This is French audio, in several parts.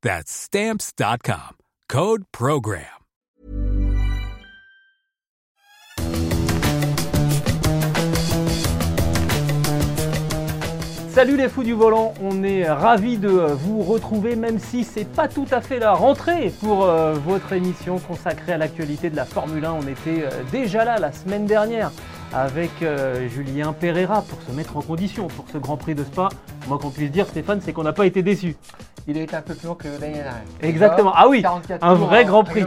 That's Stamps.com. Code PROGRAM. Salut les fous du volant, on est ravis de vous retrouver même si c'est pas tout à fait la rentrée pour euh, votre émission consacrée à l'actualité de la Formule 1. On était euh, déjà là la semaine dernière avec euh, Julien Pereira pour se mettre en condition pour ce Grand Prix de Spa. Moi qu'on puisse dire Stéphane, c'est qu'on n'a pas été déçus. Il a été un peu plus long que l'année dernière. Exactement. Ah oui, 44 un vrai en Grand Prix.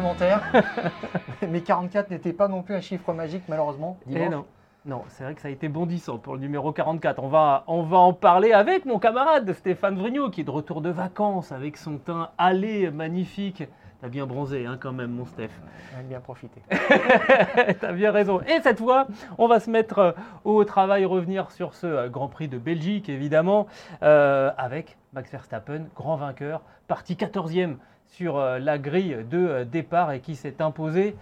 Mais 44 n'était pas non plus un chiffre magique malheureusement. Eh. Non, c'est vrai que ça a été bondissant pour le numéro 44. On va, on va en parler avec mon camarade Stéphane Vrignot, qui est de retour de vacances avec son teint allé magnifique. T'as bien bronzé hein, quand même, mon Steph. On a bien profité. T'as bien raison. Et cette fois, on va se mettre euh, au travail, revenir sur ce euh, Grand Prix de Belgique, évidemment, euh, avec Max Verstappen, grand vainqueur, parti 14e sur la grille de départ et qui s'est imposé.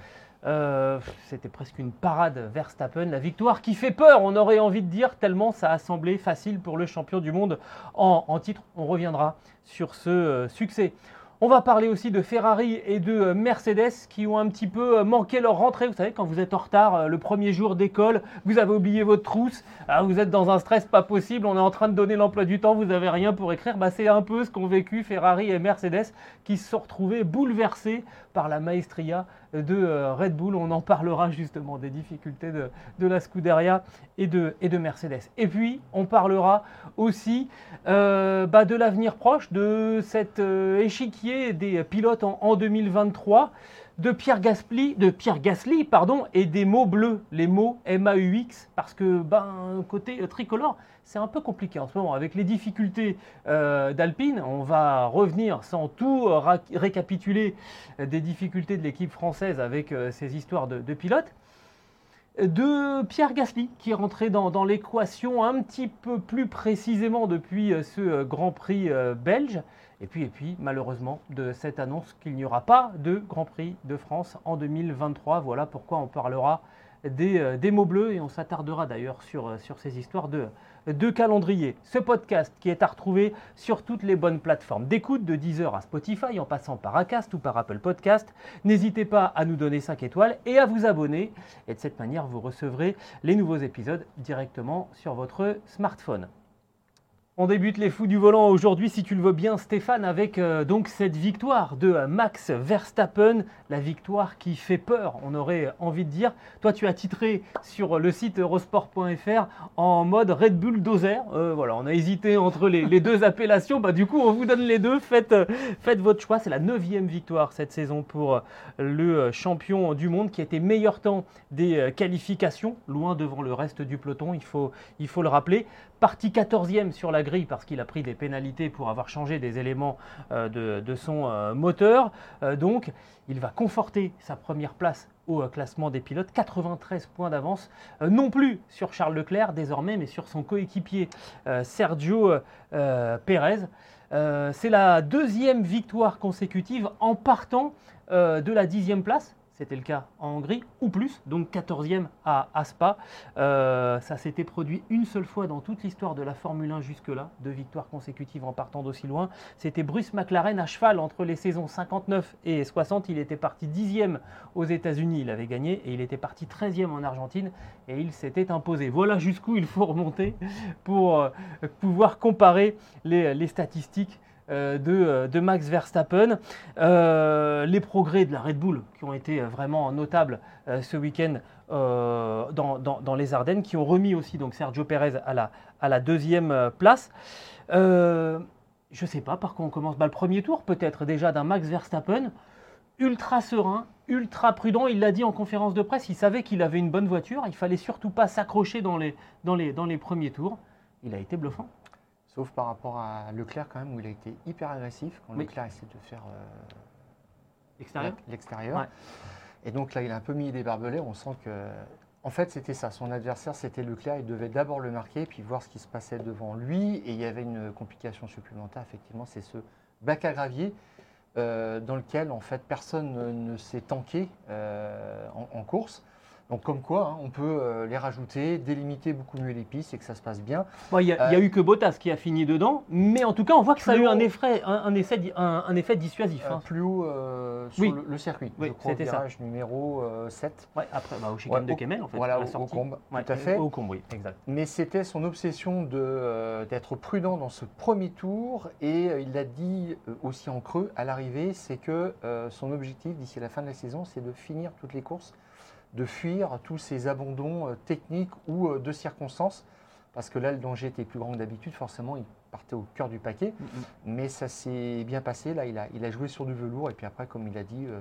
Euh, C'était presque une parade Verstappen, la victoire qui fait peur, on aurait envie de dire, tellement ça a semblé facile pour le champion du monde en, en titre. On reviendra sur ce succès. On va parler aussi de Ferrari et de euh, Mercedes qui ont un petit peu euh, manqué leur rentrée. Vous savez, quand vous êtes en retard euh, le premier jour d'école, vous avez oublié votre trousse, ah, vous êtes dans un stress pas possible, on est en train de donner l'emploi du temps, vous n'avez rien pour écrire. Bah, c'est un peu ce qu'ont vécu Ferrari et Mercedes qui se sont retrouvés bouleversés par la maestria de euh, Red Bull. On en parlera justement des difficultés de, la Scuderia et de, Mercedes. Et puis, on parlera aussi euh, bah, de l'avenir proche de cet euh, échiquier des pilotes en, en 2023 de Pierre Gasly, de Pierre Gasly et des mots bleus, les mots MAUX, parce que ben, côté tricolore, c'est un peu compliqué en ce moment. Avec les difficultés euh, d'Alpine, on va revenir sans tout euh, récapituler euh, des difficultés de l'équipe française avec ces histoires de, pilotes. De Pierre Gasly, qui est rentré dans, l'équation un petit peu plus précisément depuis ce Grand Prix belge. Et puis, et puis, malheureusement, de cette annonce qu'il n'y aura pas de Grand Prix de France en 2023. Voilà pourquoi on parlera des, des mots bleus et on s'attardera d'ailleurs sur, sur ces histoires de, de calendrier. Ce podcast qui est à retrouver sur toutes les bonnes plateformes d'écoute, de Deezer à Spotify, en passant par Acast ou par Apple Podcast. N'hésitez pas à nous donner 5 étoiles et à vous abonner. Et de cette manière, vous recevrez les nouveaux épisodes directement sur votre smartphone. On débute les fous du volant aujourd'hui, si tu le veux bien, Stéphane, avec euh, donc cette victoire de Max Verstappen, la victoire qui fait peur, on aurait envie de dire. Toi, tu as titré sur le site eurosport.fr en mode Red Bull Dozer. Euh, voilà, on a hésité entre les, deux appellations. Bah, du coup, on vous donne les deux. Faites, euh, votre choix. C'est la neuvième victoire cette saison pour le champion du monde qui a été meilleur temps des qualifications, loin devant le reste du peloton, il faut le rappeler. Parti 14e sur la grille parce qu'il a pris des pénalités pour avoir changé des éléments euh, de, de son euh, moteur. Euh, donc, il va conforter sa première place au classement des pilotes. 93 points d'avance, non plus sur Charles Leclerc désormais, mais sur son coéquipier Sergio Pérez. C'est la deuxième victoire consécutive en partant de la dixième place. C'était le cas en Hongrie, ou plus, donc 14e à, à Spa. Euh, ça s'était produit une seule fois dans toute l'histoire de la Formule 1 jusque-là, deux victoires consécutives en partant d'aussi loin. C'était Bruce McLaren à cheval entre les saisons 59 et 60. Il était parti 10e aux États-Unis, il avait gagné, et il était parti 13e en Argentine, et il s'était imposé. Voilà jusqu'où il faut remonter pour euh, pouvoir comparer les statistiques de, de, Max Verstappen. les progrès de la Red Bull qui ont été vraiment notables ce week-end dans, les Ardennes, qui ont remis aussi donc Sergio Perez à la, deuxième place. je ne sais pas par quoi on commence. Bah, le premier tour peut-être déjà d'un Max Verstappen ultra serein, ultra prudent. Il l'a dit en conférence de presse, il savait qu'il avait une bonne voiture. Il fallait surtout pas s'accrocher dans les premiers tours. Il a été bluffant. Sauf par rapport à Leclerc quand même, où il a été hyper agressif quand Leclerc essaie de faire euh, l'extérieur. Et donc là, il a un peu mis des barbelés. On sent que, en fait, c'était ça. Son adversaire, c'était Leclerc. Il devait d'abord le marquer, puis voir ce qui se passait devant lui. Et il y avait une complication supplémentaire. Effectivement, c'est ce bac à gravier euh, dans lequel en fait personne ne, s'est tanké euh, en, course. Donc comme quoi, hein, on peut euh, les rajouter, délimiter beaucoup mieux les pistes et que ça se passe bien. Il n'y a, eu que Bottas qui a fini dedans, mais en tout cas, on voit que ça a eu un effet, un, effet, un, effet dissuasif. Hein. Plus haut sur le, circuit, oui, c'était ça. numéro 7. Ouais, après, bah, au chicane de Kemel, en fait. Voilà, au, combe, tout à fait. Au combe, oui, exact. Mais c'était son obsession d'être prudent dans ce premier tour, et il l'a dit aussi en creux à l'arrivée, c'est que son objectif d'ici la fin de la saison, c'est de finir toutes les courses de fuir tous ces abandons euh, techniques ou euh, de circonstances. Parce que là, le danger était plus grand que d'habitude, forcément, il partait au cœur du paquet. Mm, mm. Mais ça s'est bien passé. Là, il a, il a joué sur du velours. Et puis après, comme il a dit, euh,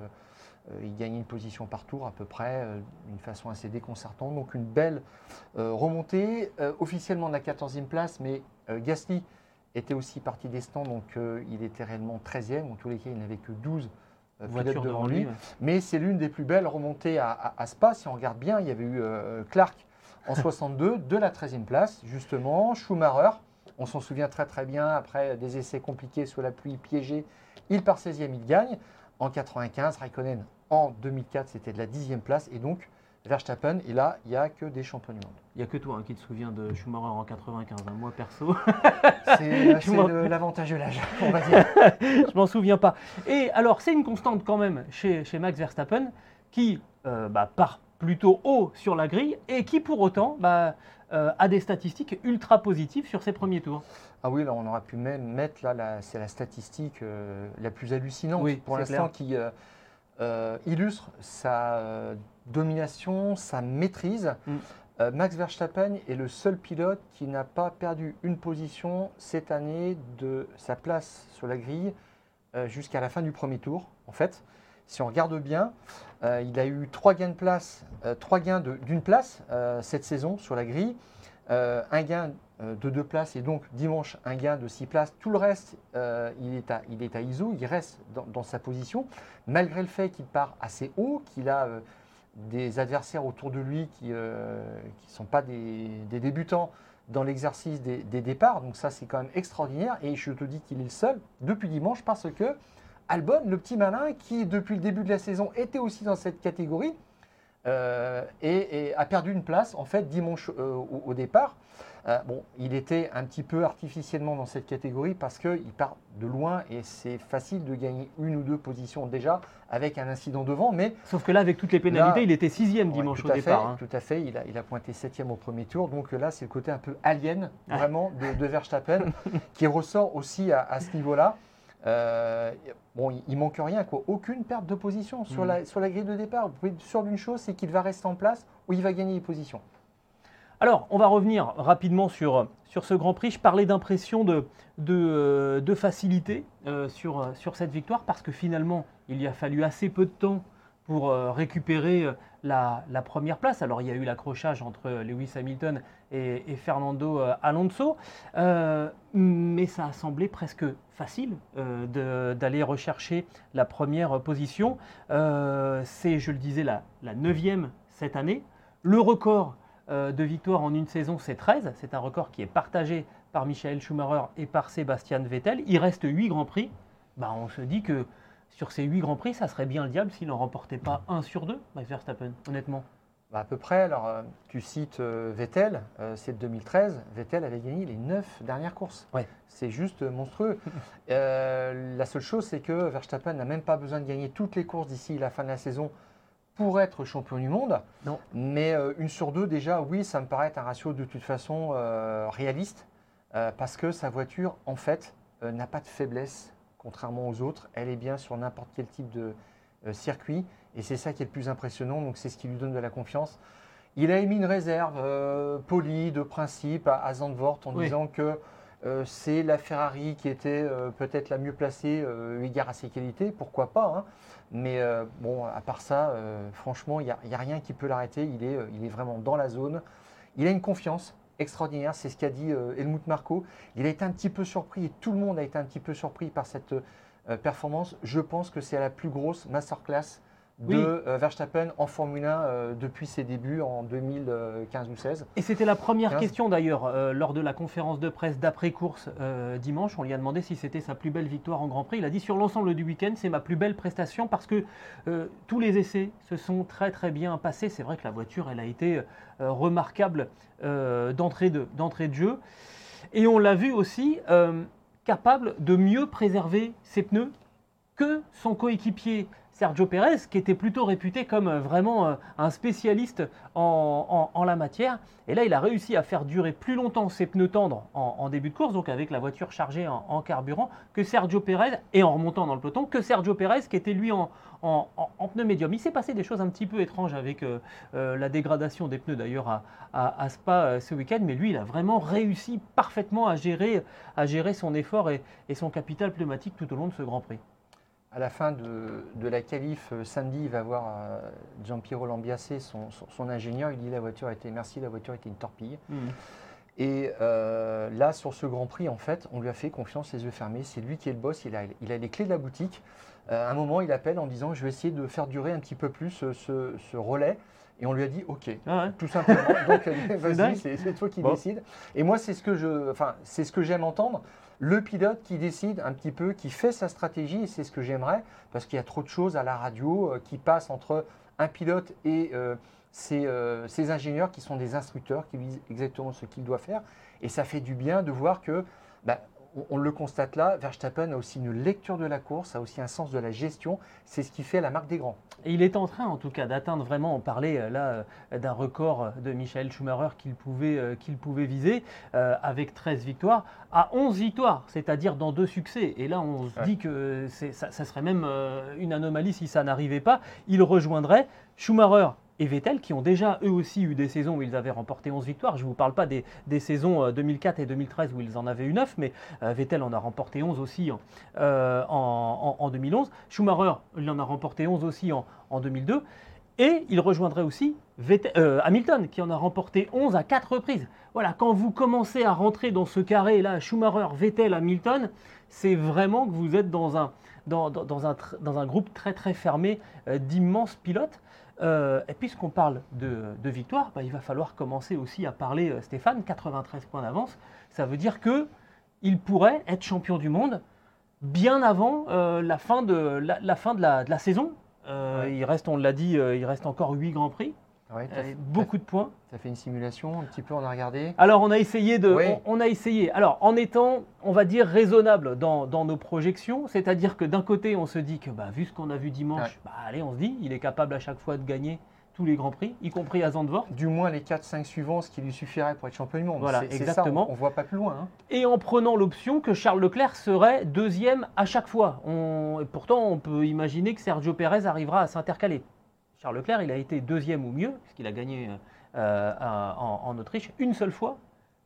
il gagnait une position par tour à peu près, d'une façon assez déconcertante. Donc une belle remontée, officiellement de la 14e place. Mais Gasly était aussi parti des stands, donc il était réellement 13e. En tous les cas, il n'avait que 12 euh, devant lui. Mais c'est l'une des plus belles remontées à, Spa. Si on regarde bien, il y avait eu euh, Clark en 62 de la 13e place, justement. Schumacher, on s'en souvient très très bien, après des essais compliqués sous la pluie piégée, il part 16e, il gagne. En 95, Raikkonen en 2004, c'était de la 10e place. Et donc, Verstappen, et là, il n'y a que des champions du monde. Il n'y a que toi hein, qui te souviens de Schumacher en 95. Hein. Moi, perso. C'est l'avantage de l'âge, on va dire. je m'en souviens pas. Et alors, c'est une constante quand même chez, chez Max Verstappen qui euh, bah, part plutôt haut sur la grille et qui, pour autant, bah, euh, a des statistiques ultra positives sur ses premiers tours. Ah oui, là, on aurait pu même mettre, là, c'est la statistique euh, la plus hallucinante pour l'instant qui illustre sa domination, sa maîtrise. Mm. Euh, Max Verstappen est le seul pilote qui n'a pas perdu une position cette année de sa place sur la grille euh, jusqu'à la fin du premier tour. En fait, si on regarde bien, euh, il a eu trois gains de place, trois gains d'une place cette saison sur la grille, un gain de deux places et donc dimanche un gain de six places. Tout le reste, il, est à, il est ISO, il reste dans, sa position, malgré le fait qu'il part assez haut, qu'il a des adversaires autour de lui qui ne euh, sont pas des, débutants dans l'exercice des, départs. Donc ça, c'est quand même extraordinaire. Et je te dis qu'il est le seul depuis dimanche parce que Albon, le petit malin, qui depuis le début de la saison était aussi dans cette catégorie, euh, a perdu une place en fait dimanche euh, au, départ. Euh, bon, il était un petit peu artificiellement dans cette catégorie parce qu'il part de loin et c'est facile de gagner une ou deux positions déjà avec un incident devant. Mais Sauf que là, avec toutes les pénalités, il était sixième dimanche au départ. Hein. Tout à fait, il a, il a pointé septième au premier tour. Donc là, c'est le côté un peu alien vraiment de, Verstappen qui ressort aussi à, ce niveau-là. Euh, bon, il, manque rien, quoi. Aucune perte de position sur, mm. la, sur la grille de départ. Vous pouvez être sûr d'une chose, c'est qu'il va rester en place ou il va gagner des positions. Alors, on va revenir rapidement sur, ce Grand Prix. Je parlais d'impression de, de, de, facilité euh, sur, sur cette victoire parce que finalement, il y a fallu assez peu de temps pour euh, récupérer euh, la, première place. Alors, il y a eu l'accrochage entre Lewis Hamilton et, Fernando Alonso, mais ça a semblé presque facile d'aller rechercher la première position. C'est, je le disais, la, la neuvième cette année. Le record euh, de victoires en une saison, c'est 13. C'est un record qui est partagé par Michael Schumacher et par Sébastien Vettel. Il reste 8 Grands Prix. Bah, on se dit que sur ces 8 Grands Prix, ça serait bien le diable s'il n'en remportait pas un sur deux, Max Verstappen, honnêtement. Bah à peu près. Alors, euh, tu cites euh, Vettel, c'est 2013. Vettel avait gagné les 9 dernières courses. Ouais. C'est juste monstrueux. la seule chose, c'est que Verstappen n'a même pas besoin de gagner toutes les courses d'ici la fin de la saison pour être champion du monde. Non. Mais euh, une sur deux, déjà, oui, ça me paraît un ratio de toute façon euh, réaliste. Euh, parce que sa voiture, en fait, n'a pas de faiblesse, contrairement aux autres. Elle est bien sur n'importe quel type de circuit. Et c'est ça qui est le plus impressionnant. Donc c'est ce qui lui donne de la confiance. Il a émis une réserve polie, de principe, à, Zandvoort en disant que c'est la Ferrari qui était peut-être la mieux placée égard à ses qualités, pourquoi pas. Hein. Mais bon, à part ça, franchement, il n'y a, rien qui peut l'arrêter. Il est, il est vraiment dans la zone. Il a une confiance extraordinaire, c'est ce qu'a dit euh, Helmut Marco. Il a été un petit peu surpris et tout le monde a été un petit peu surpris par cette euh, performance. Je pense que c'est la plus grosse masterclass de euh, Verstappen en Formule 1 euh, depuis ses débuts en 2015 ou 16. Et c'était la première question d'ailleurs euh, lors de la conférence de presse d'après-course dimanche. On lui a demandé si c'était sa plus belle victoire en Grand Prix. Il a dit sur l'ensemble du week-end, c'est ma plus belle prestation parce que tous les essais se sont très très bien passés. C'est vrai que la voiture, elle a été remarquable d'entrée de, de jeu. Et on l'a vu aussi capable de mieux préserver ses pneus que son coéquipier Sergio Pérez, qui était plutôt réputé comme euh, vraiment euh, un spécialiste en, la matière. Et là, il a réussi à faire durer plus longtemps ses pneus tendres en, début de course, donc avec la voiture chargée en, carburant, que Sergio Pérez, et en remontant dans le peloton, que Sergio Pérez, qui était lui en, pneus médium. Il s'est passé des choses un petit peu étranges avec euh, la dégradation des pneus d'ailleurs à, Spa ce week-end, mais lui, il a vraiment réussi parfaitement à gérer, à gérer son effort et son capital pneumatique tout au long de ce Grand Prix à la fin de, la qualif, euh, samedi, il va voir euh, Giampiero Lambiase, son, son, ingénieur. Il dit la voiture était, merci, la voiture était une torpille. Mmh. Et euh, là, sur ce Grand Prix, en fait, on lui a fait confiance, les yeux fermés. C'est lui qui est le boss. Il a, il a les clés de la boutique. à un moment, il appelle en disant Je vais essayer de faire durer un petit peu plus ce, relais. Et on lui a dit OK, ah tout simplement. Donc, vas-y, c'est toi qui décides. Et moi, c'est ce que je, enfin, c'est ce que j'aime entendre le pilote qui décide un petit peu, qui fait sa stratégie, et c'est ce que j'aimerais, parce qu'il y a trop de choses à la radio euh, qui passent entre un pilote et euh, euh, ses, ingénieurs qui sont des instructeurs, qui disent exactement ce qu'il doit faire. Et ça fait du bien de voir que bah, on, le constate là, Verstappen a aussi une lecture de la course, a aussi un sens de la gestion. C'est ce qui fait la marque des grands. Et il est en train, en tout cas, d'atteindre vraiment, on parlait euh, là euh, d'un record de Michael Schumacher qu'il pouvait, euh, qu'il pouvait viser, avec 13 victoires, à 11 victoires, c'est-à-dire dans deux succès. Et là, on se dit que ça, ça, serait même une anomalie si ça n'arrivait pas. Il rejoindrait Schumacher et Vettel, qui ont déjà eux aussi eu des saisons où ils avaient remporté 11 victoires. Je ne vous parle pas des, saisons 2004 euh, et 2013 où ils en avaient eu 9, mais euh, Vettel en a remporté 11 aussi en, en, 2011. Schumacher, il en a remporté 11 aussi en, 2002. Et il rejoindrait aussi euh, Hamilton, qui en a remporté 11 à 4 reprises. Voilà, quand vous commencez à rentrer dans ce carré-là, Schumacher, Vettel, Hamilton, c'est vraiment que vous êtes dans un, groupe très très fermé d'immenses pilotes. Euh, et puisqu'on parle de, victoire, bah, il va falloir commencer aussi à parler, euh, Stéphane, 93 points d'avance. Ça veut dire qu'il pourrait être champion du monde bien avant euh, la fin de la, fin de la, saison. Il reste, on l'a dit, il reste encore 8 Grands Prix. Beaucoup de points. Ça fait une simulation, un petit peu, on a regardé. Alors, on a essayé de. On, a essayé. Alors, en étant, on va dire, raisonnable dans, nos projections, c'est-à-dire que d'un côté, on se dit que, bah, vu ce qu'on a vu dimanche, bah, allez, on se dit, il est capable à chaque fois de gagner tous les grands prix, y compris à Zandvoort. Du moins les 4-5 suivants, ce qui lui suffirait pour être champion du monde. Voilà, exactement. on, ne voit pas plus loin. Hein. Et en prenant l'option que Charles Leclerc serait deuxième à chaque fois. Et pourtant, on peut imaginer que Sergio Pérez arrivera à s'intercaler. Charles Leclerc, il a été deuxième ou mieux, puisqu'il a gagné euh, euh, en, Autriche une seule fois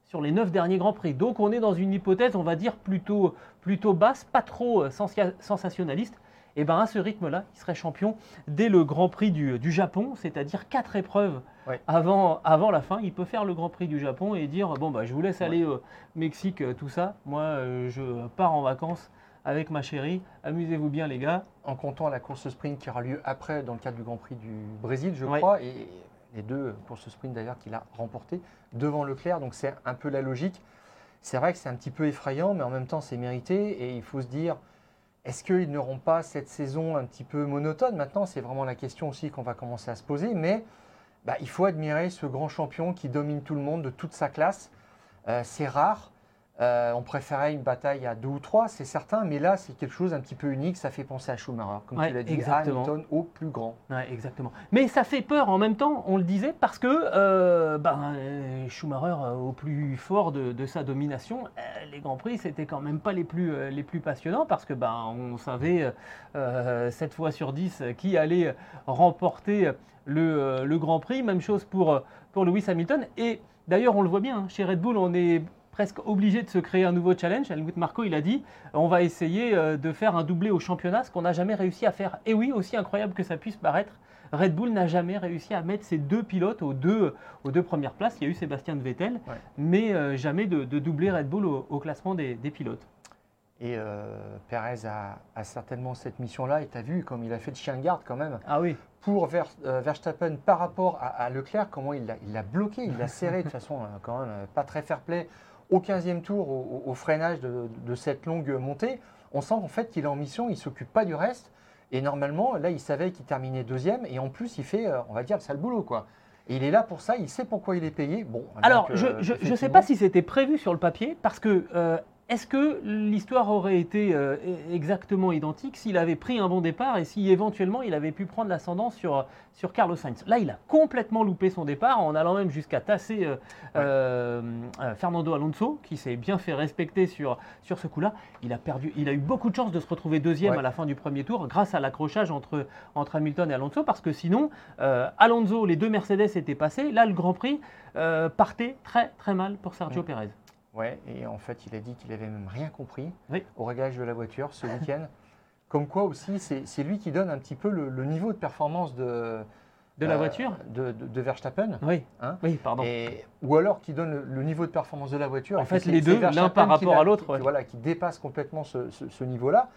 sur les neuf derniers Grands Prix. Donc on est dans une hypothèse, on va dire, plutôt, plutôt basse, pas trop euh, sensationnaliste. Et bien à ce rythme-là, il serait champion dès le Grand Prix du, Japon, c'est-à-dire quatre épreuves avant, avant la fin. Il peut faire le Grand Prix du Japon et dire, bon, bah, je vous laisse aller au Mexique, euh, tout ça. Moi, je pars en vacances avec ma chérie. Amusez-vous bien, les gars. En comptant la course sprint qui aura lieu après, dans le cadre du Grand Prix du Brésil, je crois. Et les deux courses sprint d'ailleurs qu'il a remporté devant Leclerc. Donc c'est un peu la logique. C'est vrai que c'est un petit peu effrayant, mais en même temps c'est mérité. Et il faut se dire, est-ce qu'ils n'auront pas cette saison un petit peu monotone? Maintenant, c'est vraiment la question aussi qu'on va commencer à se poser. Mais bah, il faut admirer ce grand champion qui domine tout le monde de toute sa classe. Euh, c'est rare. Euh, on préférait une bataille à deux ou trois, c'est certain, mais là, c'est quelque chose d'un petit peu unique. Ça fait penser à Schumacher, comme tu l'as dit, exactement. Hamilton au plus grand. exactement. Mais ça fait peur en même temps, on le disait, parce que euh, ben, Schumacher, euh, au plus fort de, sa domination, les Grands Prix, c'était quand même pas les plus, les plus passionnants, parce que ben, on savait 7 fois sur 10 qui allait remporter le, le Grand Prix. Même chose pour, pour Lewis Hamilton. Et d'ailleurs, on le voit bien, hein, chez Red Bull, on est presque obligé de se créer un nouveau challenge. Helmut Marco, il a dit on va essayer euh, de faire un doublé au championnat, ce qu'on n'a jamais réussi à faire. Et oui, aussi incroyable que ça puisse paraître, Red Bull n'a jamais réussi à mettre ses deux pilotes aux deux, aux deux premières places. Il y a eu Sébastien Vettel, mais euh, jamais de, doubler Red Bull au, classement des, pilotes. Et euh, Perez a, certainement cette mission-là. Et tu as vu comme il a fait de chien de garde quand même. Ah oui. Pour Verstappen par rapport à, Leclerc, comment il l'a bloqué, il l'a serré de façon quand même pas très fair-play au 15e tour, au, freinage de, cette longue montée, on sent en fait qu'il est en mission, il ne s'occupe pas du reste. Et normalement, là, il savait qu'il terminait deuxième. Et en plus, il fait, euh, on va dire, le sale boulot. quoi. Et il est là pour ça, il sait pourquoi il est payé. Bon, Alors, je ne sais pas si c'était prévu sur le papier, parce que euh, est-ce que l'histoire aurait été euh, exactement identique s'il avait pris un bon départ et si éventuellement il avait pu prendre l'ascendant sur, sur Carlos Sainz? Là, il a complètement loupé son départ en allant même jusqu'à tasser euh, euh, Fernando Alonso, qui s'est bien fait respecter sur, sur ce coup-là. Il a perdu, il a eu beaucoup de chance de se retrouver deuxième à la fin du premier tour grâce à l'accrochage entre, entre Hamilton et Alonso, parce que sinon, Alonso, les deux Mercedes étaient passés. Là, le Grand Prix partait très très mal pour Sergio Perez. Ouais, et en fait, il a dit qu'il avait même rien compris au réglage de la voiture ce week-end. Comme quoi aussi, c'est lui qui donne un petit peu le, niveau de performance de, de la euh, voiture de, de, Verstappen. Oui. Hein oui, pardon. ou alors qui donne le, niveau de performance de la voiture. En fait, les deux, l'un par rapport à l'autre. Voilà, qui dépasse complètement ce, niveau-là.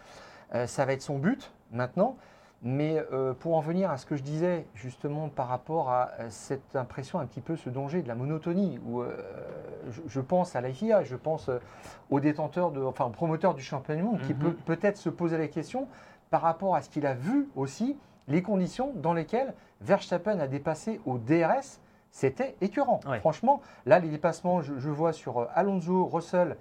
Euh, ça va être son but maintenant. Mais euh, pour en venir à ce que je disais justement par rapport à cette impression un petit peu, ce danger de la monotonie, où euh, je, pense à la FIA, je pense euh, aux détenteurs, de, enfin aux promoteurs du championnat du monde, qui mhm. peut peut-être se poser la question par rapport à ce qu'il a vu aussi, les conditions dans lesquelles Verstappen a dépassé au DRS, c'était écœurant. Franchement, là les dépassements, je, je vois sur Alonso, Russell,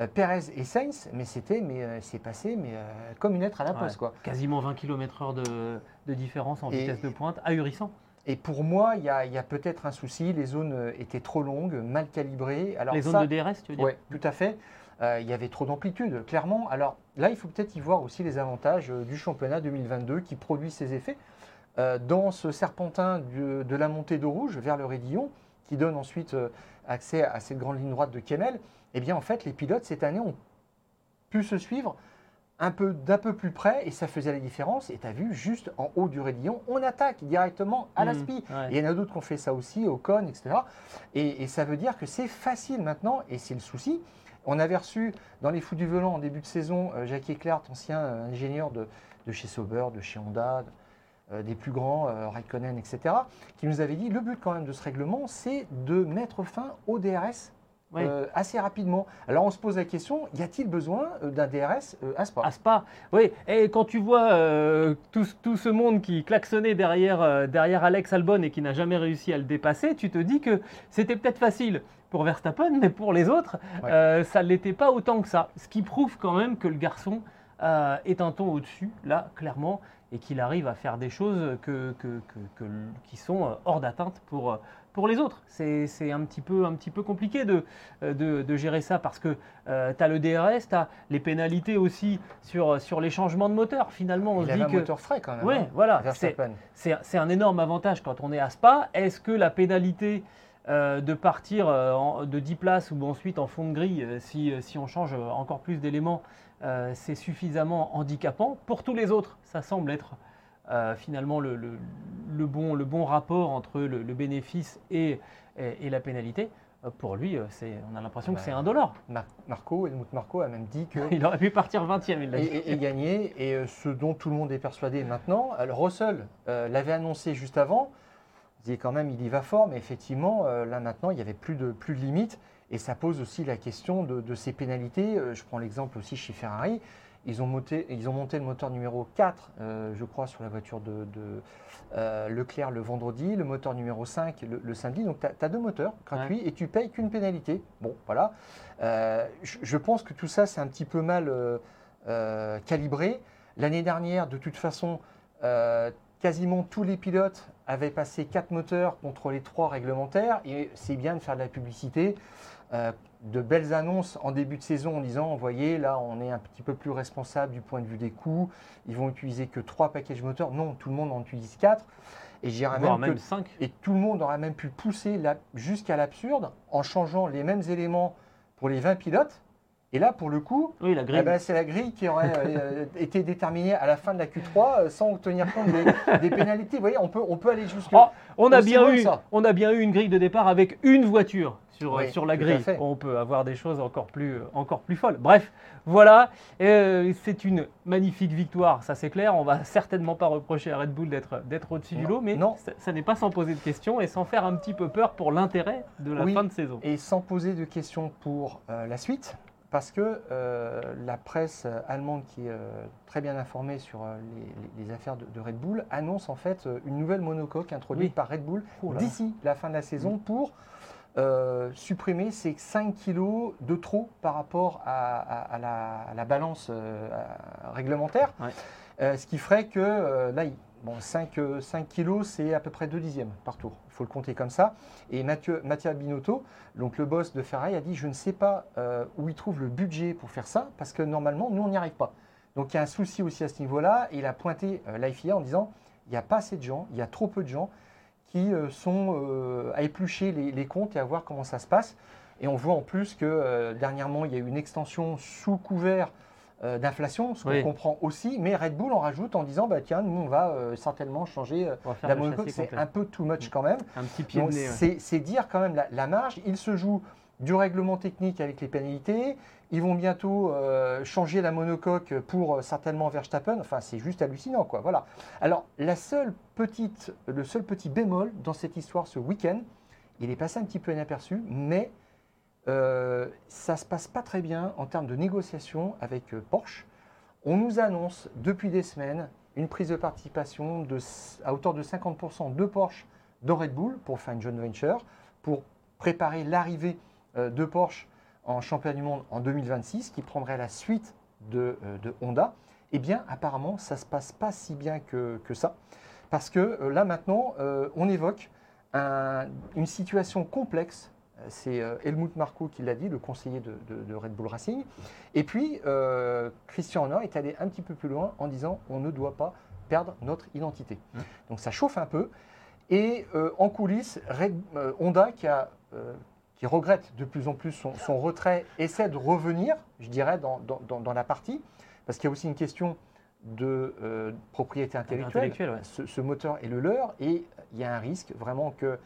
euh, Perez et Sainz, mais c'était, mais euh, c'est passé, mais euh, comme une lettre à la poste, quoi. Quasiment 20 km/h de, différence en vitesse de pointe, ahurissant. Et pour moi, il y a, peut-être un souci. Les zones étaient trop longues, mal calibrées. Alors les zones de DRS, tu veux dire Oui, tout à fait. il y avait trop d'amplitude, clairement. Alors là, il faut peut-être y voir aussi les avantages du championnat 2022 qui produit ses effets. dans ce serpentin de la montée d'eau rouge vers le Rédillon, qui donne ensuite accès à cette grande ligne droite de Kemmel, eh bien en fait les pilotes cette année ont pu se suivre un peu d'un peu plus près et ça faisait la différence. Et tu as vu, juste en haut du raidillon, on attaque directement à la mmh, il y en a d'autres qui ont fait ça aussi, au con, etc. Et, ça veut dire que c'est facile maintenant, et c'est le souci. On avait reçu dans les fous du volant en début de saison euh, Jacques Eclair, ancien euh, ingénieur de, chez Sauber, de chez Honda, euh, des plus grands, Raikkonen, etc., qui nous avait dit le but quand même de ce règlement, c'est de mettre fin au DRS euh, assez rapidement. Alors on se pose la question, y a-t-il besoin euh, d'un DRS euh, à Spa? À Spa, oui. Et quand tu vois tout, tout, ce monde qui klaxonnait derrière, derrière Alex Albon et qui n'a jamais réussi à le dépasser, tu te dis que c'était peut-être facile pour Verstappen, mais pour les autres, ça ne l'était pas autant que ça. Ce qui prouve quand même que le garçon est un ton au-dessus, là, clairement, et qu'il arrive à faire des choses que, que, que, qui sont hors d'atteinte pour, pour les autres. C'est un, petit peu, un petit peu compliqué de, de, gérer ça parce que euh, tu as le DRS, tu as les pénalités aussi sur, sur les changements de moteur. Finalement, on Il se dit un que. moteur frais quand même. Oui, hein, voilà. C'est un énorme avantage quand on est à Spa. Est-ce que la pénalité. Euh, de partir euh, de 10 places ou ensuite en fond de grille, si, si on change encore plus d'éléments, c'est suffisamment handicapant? Pour tous les autres, ça semble être euh, finalement le, bon, le bon rapport entre le, bénéfice et, et, la pénalité. Euh, pour lui, euh, on a l'impression que c'est un dollar. Marco, Helmut Marco a même dit qu'il aurait pu partir 20e, il et, gagner. Et ce dont tout le monde est persuadé maintenant, alors Russell l'avait annoncé juste avant, il disait quand même il y va fort, mais effectivement, là maintenant, il n'y avait plus de, plus de limites. Et ça pose aussi la question de, de ces pénalités. je prends l'exemple aussi chez Ferrari Ils ont, monté, ils ont monté le moteur numéro 4, euh, je crois, sur la voiture de, euh, Leclerc le vendredi, le moteur numéro 5 le, samedi. Donc, tu as, deux moteurs gratuits et tu payes qu'une pénalité. Bon, voilà. Je, pense que tout ça, c'est un petit peu mal calibré. L'année dernière, de toute façon, quasiment tous les pilotes avaient passé quatre moteurs contre les trois réglementaires. Et c'est bien de faire de la publicité. Euh, de belles annonces en début de saison en disant, vous voyez, là, on est un petit peu plus responsable du point de vue des coûts. Ils vont utiliser que trois packages moteurs. Non, tout le monde en utilise quatre. Et j'irais même, même Et tout le monde aura même pu pousser jusqu'à l'absurde en changeant les mêmes éléments pour les 20 pilotes et là, pour le coup, oui, la eh ben, c'est la grille qui aurait euh, été déterminée à la fin de la Q3 euh, sans tenir compte des, pénalités. Vous voyez, on peut, on peut aller jusqu'à. Oh, on, a bien eu, on a bien eu une grille de départ avec une voiture sur, sur la grille. On peut avoir des choses encore plus, encore plus folles. Bref, voilà. Euh, c'est une magnifique victoire, ça c'est clair. On va certainement pas reprocher à Red Bull d'être, au-dessus du lot, mais non. Ça, n'est pas sans poser de questions et sans faire un petit peu peur pour l'intérêt de la fin de saison. Et sans poser de questions pour la suite parce que euh, la presse allemande, qui est euh, très bien informée sur euh, les, affaires de, Red Bull, annonce en fait une nouvelle monocoque introduite par Red Bull d'ici la fin de la saison pour supprimer ces 5 kilos de trop par rapport à, la, balance réglementaire. ce qui ferait que là, Bon, 5, 5 kilos, c'est à peu près 2 dixièmes par tour. Il faut le compter comme ça. Et Mathieu, Mathieu Binotto, donc le boss de Ferrari, a dit Je ne sais pas euh, où il trouve le budget pour faire ça, parce que normalement, nous, on n'y arrive pas. Donc il y a un souci aussi à ce niveau-là. Et il a pointé euh, l'IFIA en disant Il n'y a pas assez de gens, il y a trop peu de gens qui euh, sont à éplucher les, les, comptes et à voir comment ça se passe. Et on voit en plus que dernièrement, il y a eu une extension sous couvert euh, d'inflation, ce qu'on comprend aussi, mais Red Bull en rajoute en disant bah, tiens, nous on va euh, certainement changer euh, la monocoque. C'est un peu too much quand même. Un petit pied C'est dire quand même la, marge. Il se joue du règlement technique avec les pénalités. Ils vont bientôt changer la monocoque pour certainement Verstappen. Enfin, c'est juste hallucinant, quoi. Voilà. Alors, la seule petite, le seul petit bémol dans cette histoire ce week-end, il est passé un petit peu inaperçu, mais euh, ça se passe pas très bien en termes de négociation avec euh, Porsche. On nous annonce depuis des semaines une prise de participation à hauteur de 50% de Porsche dans Red Bull pour faire une joint venture, pour préparer l'arrivée euh, de Porsche en championnat du monde en 2026, qui prendrait la suite de, Honda. Eh bien, apparemment, ça ne se passe pas si bien que, ça, parce que là maintenant, on évoque une situation complexe c'est euh, Helmut Marko qui l'a dit, le conseiller de, Red Bull Racing. Et puis, euh, Christian Horner est allé un petit peu plus loin en disant on ne doit pas perdre notre identité. Mmh. Donc ça chauffe un peu. Et euh, en coulisses, Honda, qui, regrette de plus en plus son, retrait, essaie de revenir, je dirais, dans, la partie, parce qu'il y a aussi une question de propriété intellectuelle. ce, moteur est le leur, et il y a un risque vraiment que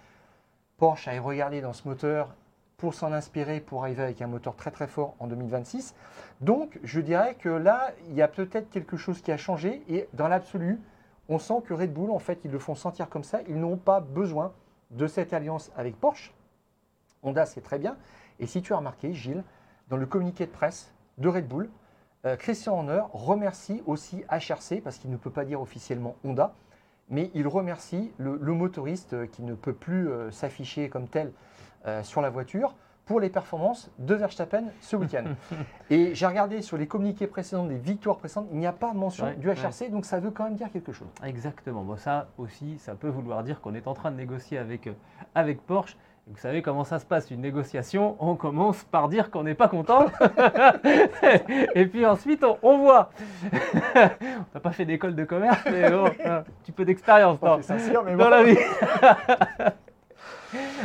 Porsche a regardé dans ce moteur pour s'en inspirer pour arriver avec un moteur très très fort en 2026. Donc je dirais que là, il y a peut-être quelque chose qui a changé et dans l'absolu, on sent que Red Bull, en fait, ils le font sentir comme ça. Ils n'ont pas besoin de cette alliance avec Porsche. Honda, c'est très bien. Et si tu as remarqué, Gilles, dans le communiqué de presse de Red Bull, euh, Christian Horner remercie aussi HRC, parce qu'il ne peut pas dire officiellement Honda, mais il remercie le, motoriste qui ne peut plus euh, s'afficher comme tel euh, sur la voiture pour les performances de Verstappen ce week-end. et j'ai regardé sur les communiqués précédents des victoires précédentes, il n'y a pas mention du HRC, donc ça veut quand même dire quelque chose. Exactement. Bon, ça aussi, ça peut vouloir dire qu'on est en train de négocier avec, euh, avec Porsche. Vous savez comment ça se passe, une négociation, on commence par dire qu'on n'est pas content, et puis ensuite on, voit. on n'a pas fait d'école de commerce, mais bon, un petit peu d'expérience dans, la vie.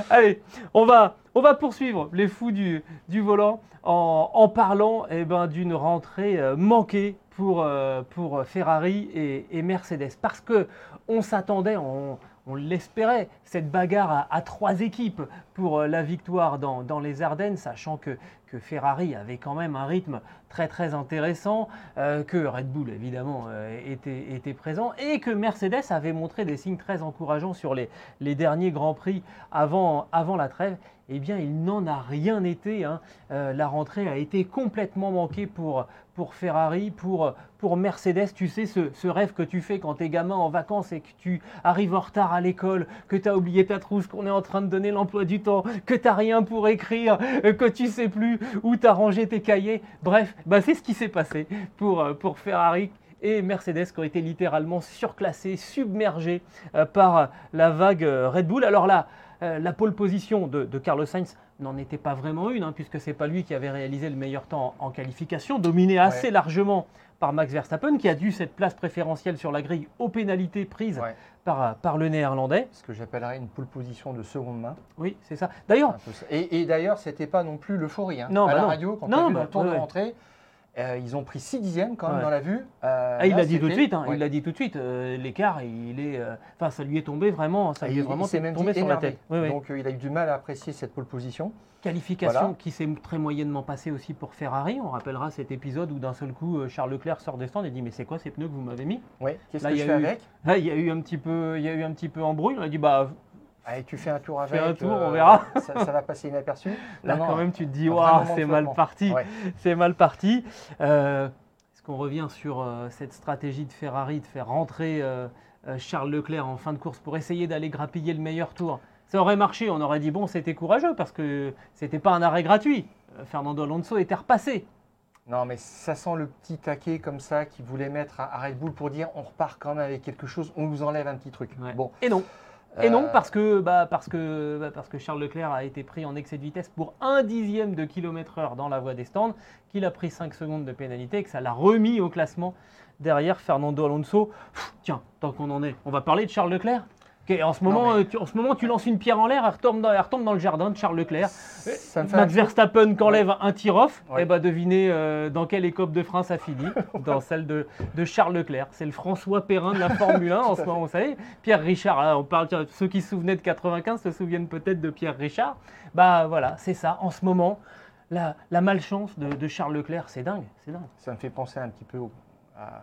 Allez, on va, on va poursuivre les fous du, du volant en, parlant eh ben, d'une rentrée euh, manquée pour, euh, pour Ferrari et, et Mercedes. Parce que on s'attendait, on, on l'espérait, cette bagarre à, trois équipes pour euh, la victoire dans, les Ardennes, sachant que, Ferrari avait quand même un rythme très très intéressant, euh, que Red Bull évidemment euh, était, présent et que Mercedes avait montré des signes très encourageants sur les, derniers Grands Prix avant, la trêve eh bien il n'en a rien été. Hein. La rentrée a été complètement manquée pour, pour Ferrari, pour, pour Mercedes. Tu sais, ce, rêve que tu fais quand tu es gamin en vacances et que tu arrives en retard à l'école, que tu as oublié ta trousse, qu'on est en train de donner l'emploi du temps, que tu n'as rien pour écrire, euh, que tu sais plus où tu as rangé tes cahiers. Bref, bah, c'est ce qui s'est passé pour, euh, pour Ferrari et Mercedes qui ont été littéralement surclassés, submergés par la vague Red Bull. Alors là, euh, la pole position de, Carlos Sainz n'en était pas vraiment une, hein, puisque ce n'est pas lui qui avait réalisé le meilleur temps en, qualification, dominé assez largement par Max Verstappen, qui a dû cette place préférentielle sur la grille aux pénalités prises par, par, le néerlandais. Ce que j'appellerais une pole position de seconde main. Oui, c'est ça. D'ailleurs. Et, et d'ailleurs, ce n'était pas non plus l'euphorie. Hein. Non, à la bah radio, quand on a bah, le tour de rentrée, euh, ils ont pris 6 dixièmes quand même dans la vue. Euh, ah, il l'a dit tout de suite. Hein, il l'a dit tout de suite. Euh, l'écart, il est, enfin, ça lui est tombé vraiment, ça lui est vraiment tombé sur la tête. Donc il a eu du mal à apprécier cette pole position. Qualification qui s'est très moyennement passée aussi pour Ferrari. On rappellera cet épisode où d'un seul coup Charles Leclerc sort des stands et dit mais c'est quoi ces pneus que vous m'avez mis? Oui. Qu'est-ce que je fais avec? Là il y a eu un petit peu, il y a eu un petit peu embrouille. On a dit bah Allez, tu fais un tour avec. Fais un tour, on verra. ça, va passer inaperçu. Là, quand même, tu te dis, waouh, c'est mal parti. C'est mal parti. On revient sur euh, cette stratégie de Ferrari de faire rentrer euh, euh, Charles Leclerc en fin de course pour essayer d'aller grappiller le meilleur tour? Ça aurait marché, on aurait dit bon, c'était courageux parce que c'était pas un arrêt gratuit. Fernando Alonso était repassé. Non, mais ça sent le petit taquet comme ça qui voulait mettre à Red Bull pour dire on repart quand même avec quelque chose, on nous enlève un petit truc. Bon. Et non. Et non, parce que, bah, parce, que, bah, parce que Charles Leclerc a été pris en excès de vitesse pour un dixième de kilomètre heure dans la voie des stands, qu'il a pris 5 secondes de pénalité et que ça l'a remis au classement derrière Fernando Alonso. tiens, tant qu'on en est, on va parler de Charles Leclerc? En, ce moment, euh, tu, en ce moment, tu lances une pierre en l'air, elle retombe, dans, retombe dans le jardin de Charles Leclerc. Max Verstappen qui enlève un tir-off, et bah devinez euh, dans quelle écope de France ça finit Dans celle de, Charles Leclerc. C'est le François Perrin de la Formule 1 en ce moment, vous savez. Pierre Richard, on parle, ceux qui se souvenaient de 95 se souviennent peut-être de Pierre Richard. Bah voilà, c'est ça, en ce moment. La, malchance de, Charles Leclerc, c'est dingue, c'est dingue. Ça me fait penser un petit peu à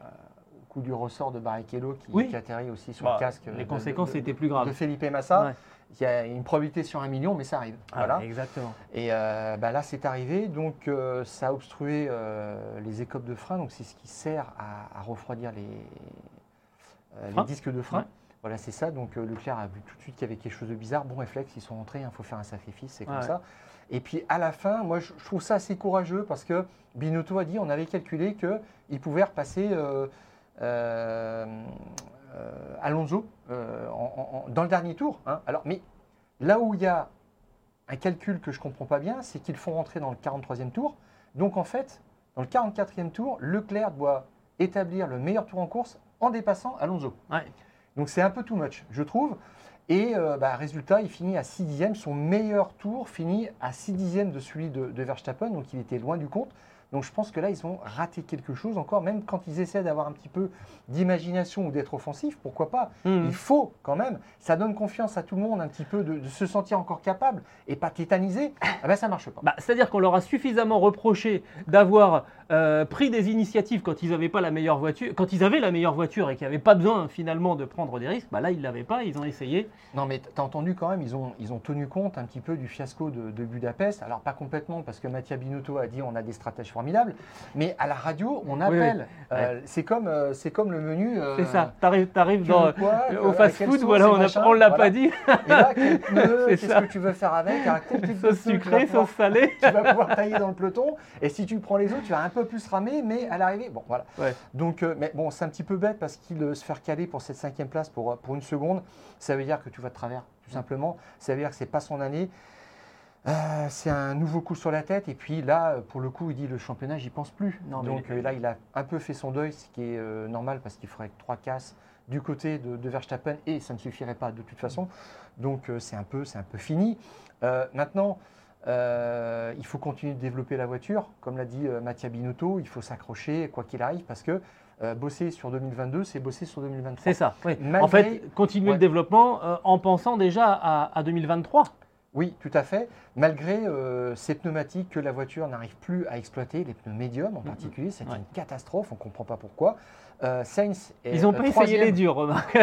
du ressort de Barrichello qui, atterrit aussi sur le bah, casque. Les conséquences étaient plus graves. De Felipe Massa. Il y a une probabilité sur un million, mais ça arrive. Ah, voilà. Exactement. Et euh, bah là, c'est arrivé. Donc, euh, ça a obstrué euh, les écopes de frein. Donc, c'est ce qui sert à, refroidir les, les, disques de frein. Voilà, c'est ça. Donc, Leclerc a vu tout de suite qu'il y avait quelque chose de bizarre. Bon réflexe, ils sont rentrés. Il faut faire un sacrifice, c'est comme ça. Et puis, à la fin, moi, je, trouve ça assez courageux parce que Binotto a dit on avait calculé qu'il pouvait repasser euh, euh, Alonso euh, dans le dernier tour. Hein. Alors, mais là où il y a un calcul que je ne comprends pas bien, c'est qu'ils font rentrer dans le 43e tour. Donc en fait, dans le 44e tour, Leclerc doit établir le meilleur tour en course en dépassant Alonso. Donc c'est un peu too much, je trouve. Et bah, résultat, il finit à 6 dixièmes. Son meilleur tour finit à 6 dixièmes de celui de, de Verstappen, donc il était loin du compte. Donc je pense que là, ils ont raté quelque chose encore, même quand ils essaient d'avoir un petit peu d'imagination ou d'être offensifs, pourquoi pas hmm. Il faut quand même, ça donne confiance à tout le monde un petit peu de, se sentir encore capable et pas tétanisé. Ah ben ça marche pas. Bah, c'est-à-dire qu'on leur a suffisamment reproché d'avoir euh, pris des initiatives quand ils n'avaient pas la meilleure voiture, quand ils avaient la meilleure voiture et qu'ils n'avaient pas besoin finalement de prendre des risques. Bah là, ils l'avaient pas, ils ont essayé. Non, mais tu as entendu quand même, ils ont, ils ont tenu compte un petit peu du fiasco de, Budapest. Alors pas complètement parce que Mattia Binotto a dit on a des stratèges formidables, mais à la radio on appelle. Euh, c'est comme, euh, c'est comme le menu. c'est ça. T'arrives, arrives dans au fast-food, voilà, on ne l'a pas dit. Et là, qu'est-ce que tu veux faire avec Sauce sucrée, sauce salée. Tu vas pouvoir tailler dans le peloton. Et si tu prends les autres, tu vas un peu plus ramé, mais à l'arrivée, bon, voilà. Donc, euh, mais bon, c'est un petit peu bête parce qu'il euh, se faire caler pour cette cinquième place pour, euh, pour une seconde, ça veut dire que tu vas de travers, tout simplement. Ça veut dire que c'est pas son année. c'est un nouveau coup sur la tête. Et puis là, pour le coup, il dit le championnat, j'y pense plus. Donc là, il a un peu fait son deuil, ce qui est normal parce qu'il ferait trois casses du côté de, de, Verstappen et ça ne suffirait pas de toute façon. Donc c'est un, peu, un peu fini. maintenant, euh, il faut continuer de développer la voiture. Comme l'a dit euh, Mattia Binotto, il faut s'accrocher quoi qu'il arrive parce que euh, bosser sur 2022, c'est bosser sur 2023. C'est ça. en fait, continuer le développement en pensant déjà à, 2023. Oui, tout à fait. Malgré euh, ces pneumatiques que la voiture n'arrive plus à exploiter, les pneus médiums en mm-hmm. particulier, c'est une catastrophe, on ne comprend pas pourquoi. Euh, Sainz est Ils n'ont pas essayé les durs, remarque.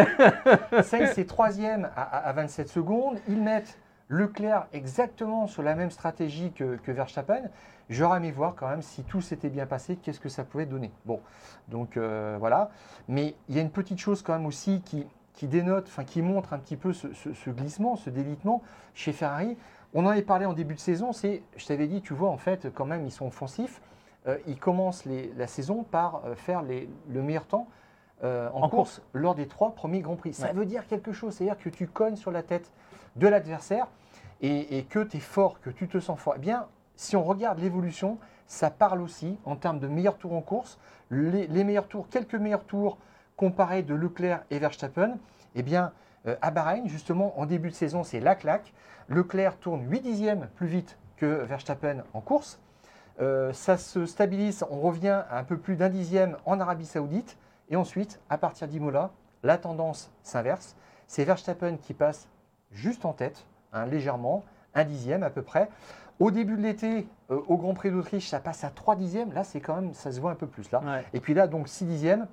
Sainz est troisième à, 27 secondes. Ils mettent Leclerc exactement sur la même stratégie que, que Verstappen. J'aurais aimé voir quand même si tout s'était bien passé, qu'est-ce que ça pouvait donner. Bon, donc euh, voilà. Mais il y a une petite chose quand même aussi qui, qui dénote, enfin qui montre un petit peu ce, glissement, ce délitement chez Ferrari. On en avait parlé en début de saison, c'est, je t'avais dit, tu vois, en fait, quand même, ils sont offensifs. Euh, ils commencent la saison par euh, faire le meilleur temps euh, en, course, lors des trois premiers Grands Prix. Ça veut dire quelque chose, c'est-à-dire que tu cognes sur la tête de l'adversaire et, que tu es fort, que tu te sens fort. Eh bien, si on regarde l'évolution, ça parle aussi en termes de meilleurs tours en course. Les, meilleurs tours, quelques meilleurs tours comparé de Leclerc et Verstappen, eh bien, euh, à Bahreïn, justement, en début de saison, c'est la claque. Leclerc tourne 8 dixièmes plus vite que Verstappen en course. Euh, ça se stabilise, on revient à un peu plus d'un dixième en Arabie Saoudite. Et ensuite, à partir d'Imola, la tendance s'inverse. C'est Verstappen qui passe juste en tête, hein, légèrement, un dixième à peu près. Au début de l'été, euh, au Grand Prix d'Autriche, ça passe à 3 dixièmes. Là, c'est quand même, ça se voit un peu plus là. Et puis là, donc 6 dixièmes